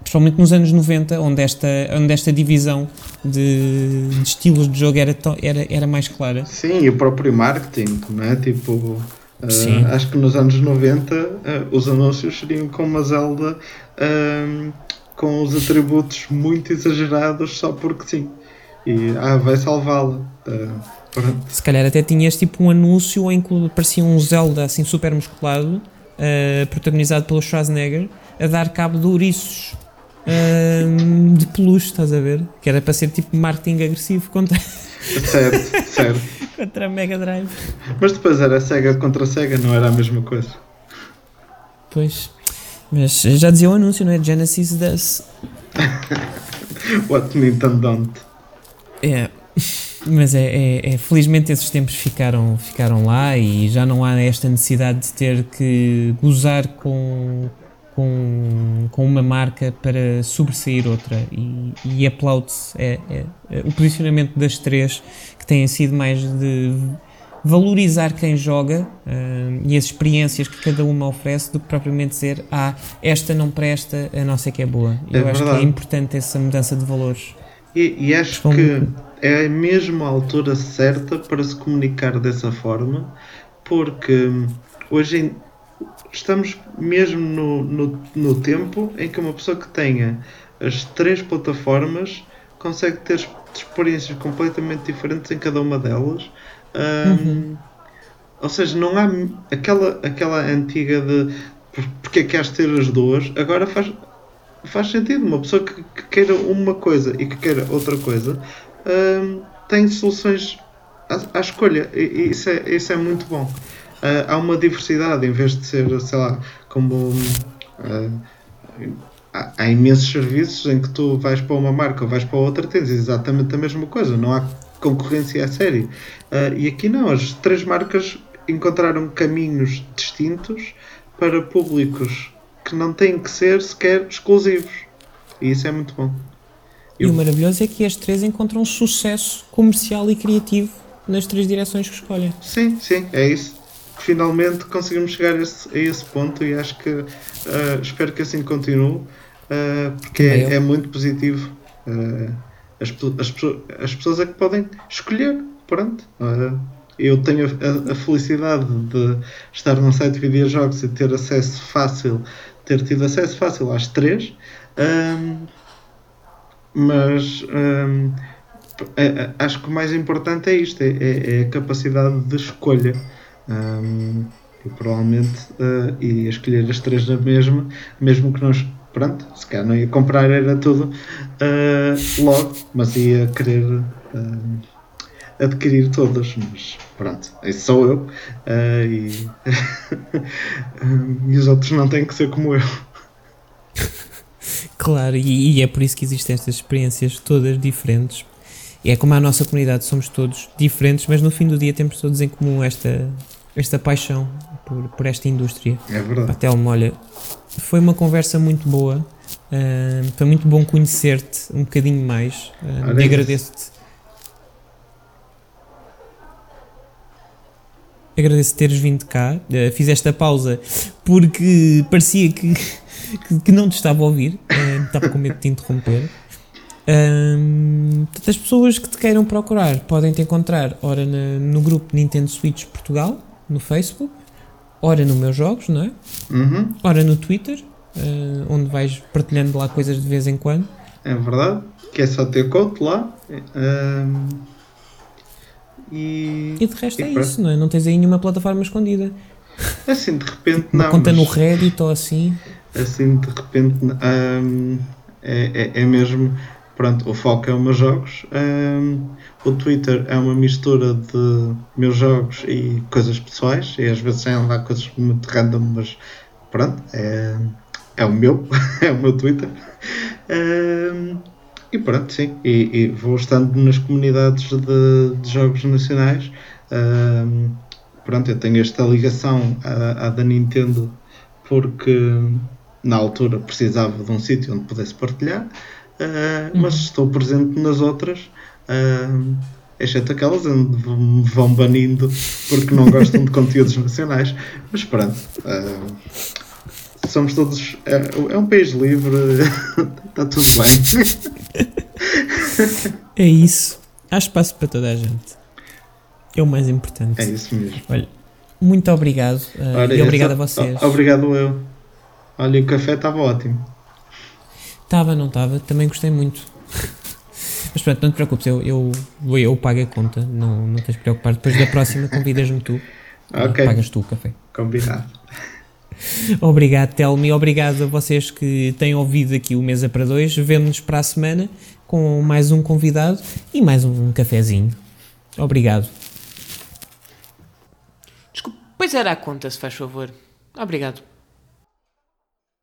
Speaker 3: principalmente nos anos 90, onde esta, onde esta divisão de, de estilos de jogo era, tão- era, era mais clara.
Speaker 4: Sim, e o próprio marketing, não é? Tipo,
Speaker 3: Sim.
Speaker 4: acho que nos anos 90 ah, os anúncios seriam com uma Zelda ahm, com os atributos muito exagerados só porque sim. E ah, vai salvá-la. Pronto.
Speaker 3: Se calhar até tinhas tipo um anúncio em que parecia um Zelda assim super musculado, eh, protagonizado pelo Schwarzenegger, a dar cabo de ouriços de peluche, estás a ver? Que era para ser tipo marketing agressivo contra,
Speaker 4: Certo, certo.
Speaker 3: contra a Mega Drive.
Speaker 4: Mas depois era Sega contra Sega, não era a mesma coisa.
Speaker 3: Pois, mas já dizia o anúncio, não é? Genesis does.
Speaker 4: What Nintendo don't.
Speaker 3: É, mas é, é- é- felizmente esses tempos ficaram, ficaram lá e já não há esta necessidade de ter que gozar com, com, com uma marca para sobressair outra e, e aplaude-se é, é- é o posicionamento das três que têm sido mais de valorizar quem joga hum, e as experiências que cada uma oferece do que propriamente dizer ah, esta não presta, a nossa é que é boa.
Speaker 4: É
Speaker 3: Eu acho que é importante essa mudança de valores.
Speaker 4: E, e acho
Speaker 3: São-
Speaker 4: que é mesmo a altura certa para se comunicar dessa forma, porque hoje em- estamos mesmo no, no, no tempo em que uma pessoa que tenha as três plataformas consegue ter ex- experiências completamente diferentes em cada uma delas. Hum, Ou seja, não há aquela, aquela antiga de por- porque é que has ter as duas, agora faz, faz sentido. Uma pessoa que, que queira uma coisa e que queira outra coisa hum, tem soluções à, à escolha. E, e isso, é, isso é muito bom. Ah, há uma diversidade em vez de ser, sei lá, como. ah, há, há imensos serviços em que tu vais para uma marca ou vais para outra, tens exatamente a mesma coisa. Não há concorrência a sério. Ah, e aqui não, as três marcas encontraram caminhos distintos para públicos que não têm que ser sequer exclusivos. E isso é muito bom.
Speaker 3: E
Speaker 4: Eu-
Speaker 3: o maravilhoso é que as três encontram sucesso comercial e criativo nas três direções que escolhem.
Speaker 4: Sim, sim, é isso. Finalmente conseguimos chegar a esse, a esse ponto e acho que ah, espero que assim continue, ah, porque é, é muito positivo. Ah, as, as, pessoas- as pessoas é que podem escolher, pronto. Eu tenho a, a felicidade de estar num site de videojogos e ter acesso fácil, ter tido acesso fácil às três, ahm, mas ahm, é- é- acho que o mais importante é isto, é, é- é a capacidade de escolha. Ahm, e provavelmente ah, iria escolher as três na mesma, mesmo que nós, pronto, se calhar não ia comprar, era tudo ah, logo, mas ia querer ah, adquirir todas, mas pronto, isso sou eu e, e os outros não têm que ser como eu.
Speaker 3: Claro, e, e é por isso que existem estas experiências todas diferentes. E é como a nossa comunidade, somos todos diferentes, mas no fim do dia temos todos em comum esta, esta paixão por, por esta indústria.
Speaker 4: É verdade.
Speaker 3: Até olha, foi uma conversa muito boa. ah, foi muito bom conhecer-te um bocadinho mais.
Speaker 4: é
Speaker 3: agradeço-te. Agradeço teres vindo cá. Ah, fiz esta pausa porque parecia que, que, que não te estava a ouvir. ah, estava com medo de te interromper. Portanto, as pessoas que te queiram procurar podem te encontrar ora na- no grupo Nintendo Switch Portugal, no Facebook, ora no meus jogos, não é?
Speaker 4: Uhum,
Speaker 3: Ora no Twitter, eh, onde vais partilhando lá coisas de vez em quando.
Speaker 4: é verdade. Que é só ter conto lá. Ahm, e,
Speaker 3: E de resto
Speaker 4: E
Speaker 3: é
Speaker 4: pronto.
Speaker 3: isso, não é? Não tens aí nenhuma plataforma escondida.
Speaker 4: assim de repente
Speaker 3: Uma
Speaker 4: não.
Speaker 3: conta no
Speaker 4: mas-
Speaker 3: Reddit ou assim.
Speaker 4: assim de repente hum, é, é, é mesmo pronto, o foco é os meus jogos hum, o Twitter é uma mistura de meus jogos e coisas pessoais e às vezes saem lá coisas muito random mas pronto é, é o meu é o meu Twitter. E pronto sim e, e vou estando nas comunidades de, de jogos nacionais. Pronto eu tenho esta ligação à, à da Nintendo porque na altura precisava de um sítio onde pudesse partilhar, uh, mas estou presente nas outras, uh, exceto aquelas onde me vão banindo porque não gostam de conteúdos nacionais. Mas pronto, uh, somos todos. É, é um país livre, está tudo bem.
Speaker 3: É isso. Há espaço para toda a gente. É o mais importante.
Speaker 4: É isso mesmo.
Speaker 3: Olha, muito obrigado.
Speaker 4: Ora,
Speaker 3: e
Speaker 4: essa-
Speaker 3: obrigado a vocês.
Speaker 4: Obrigado eu. Olha, o café estava ótimo.
Speaker 3: Estava, não estava, também gostei muito. Mas pronto, não te preocupes, eu, eu, eu, pago a conta, não, não tens de preocupar. Depois da próxima convidas-me tu.
Speaker 4: Ok.
Speaker 3: Pagas tu o café.
Speaker 4: Combinado.
Speaker 3: Obrigado, Telmo, e obrigado a vocês que têm ouvido aqui o Mesa para Dois. Vemo-nos para a semana com mais um convidado e mais um cafezinho. Obrigado.
Speaker 2: Desculpe, pois era a conta, se faz favor. Obrigado.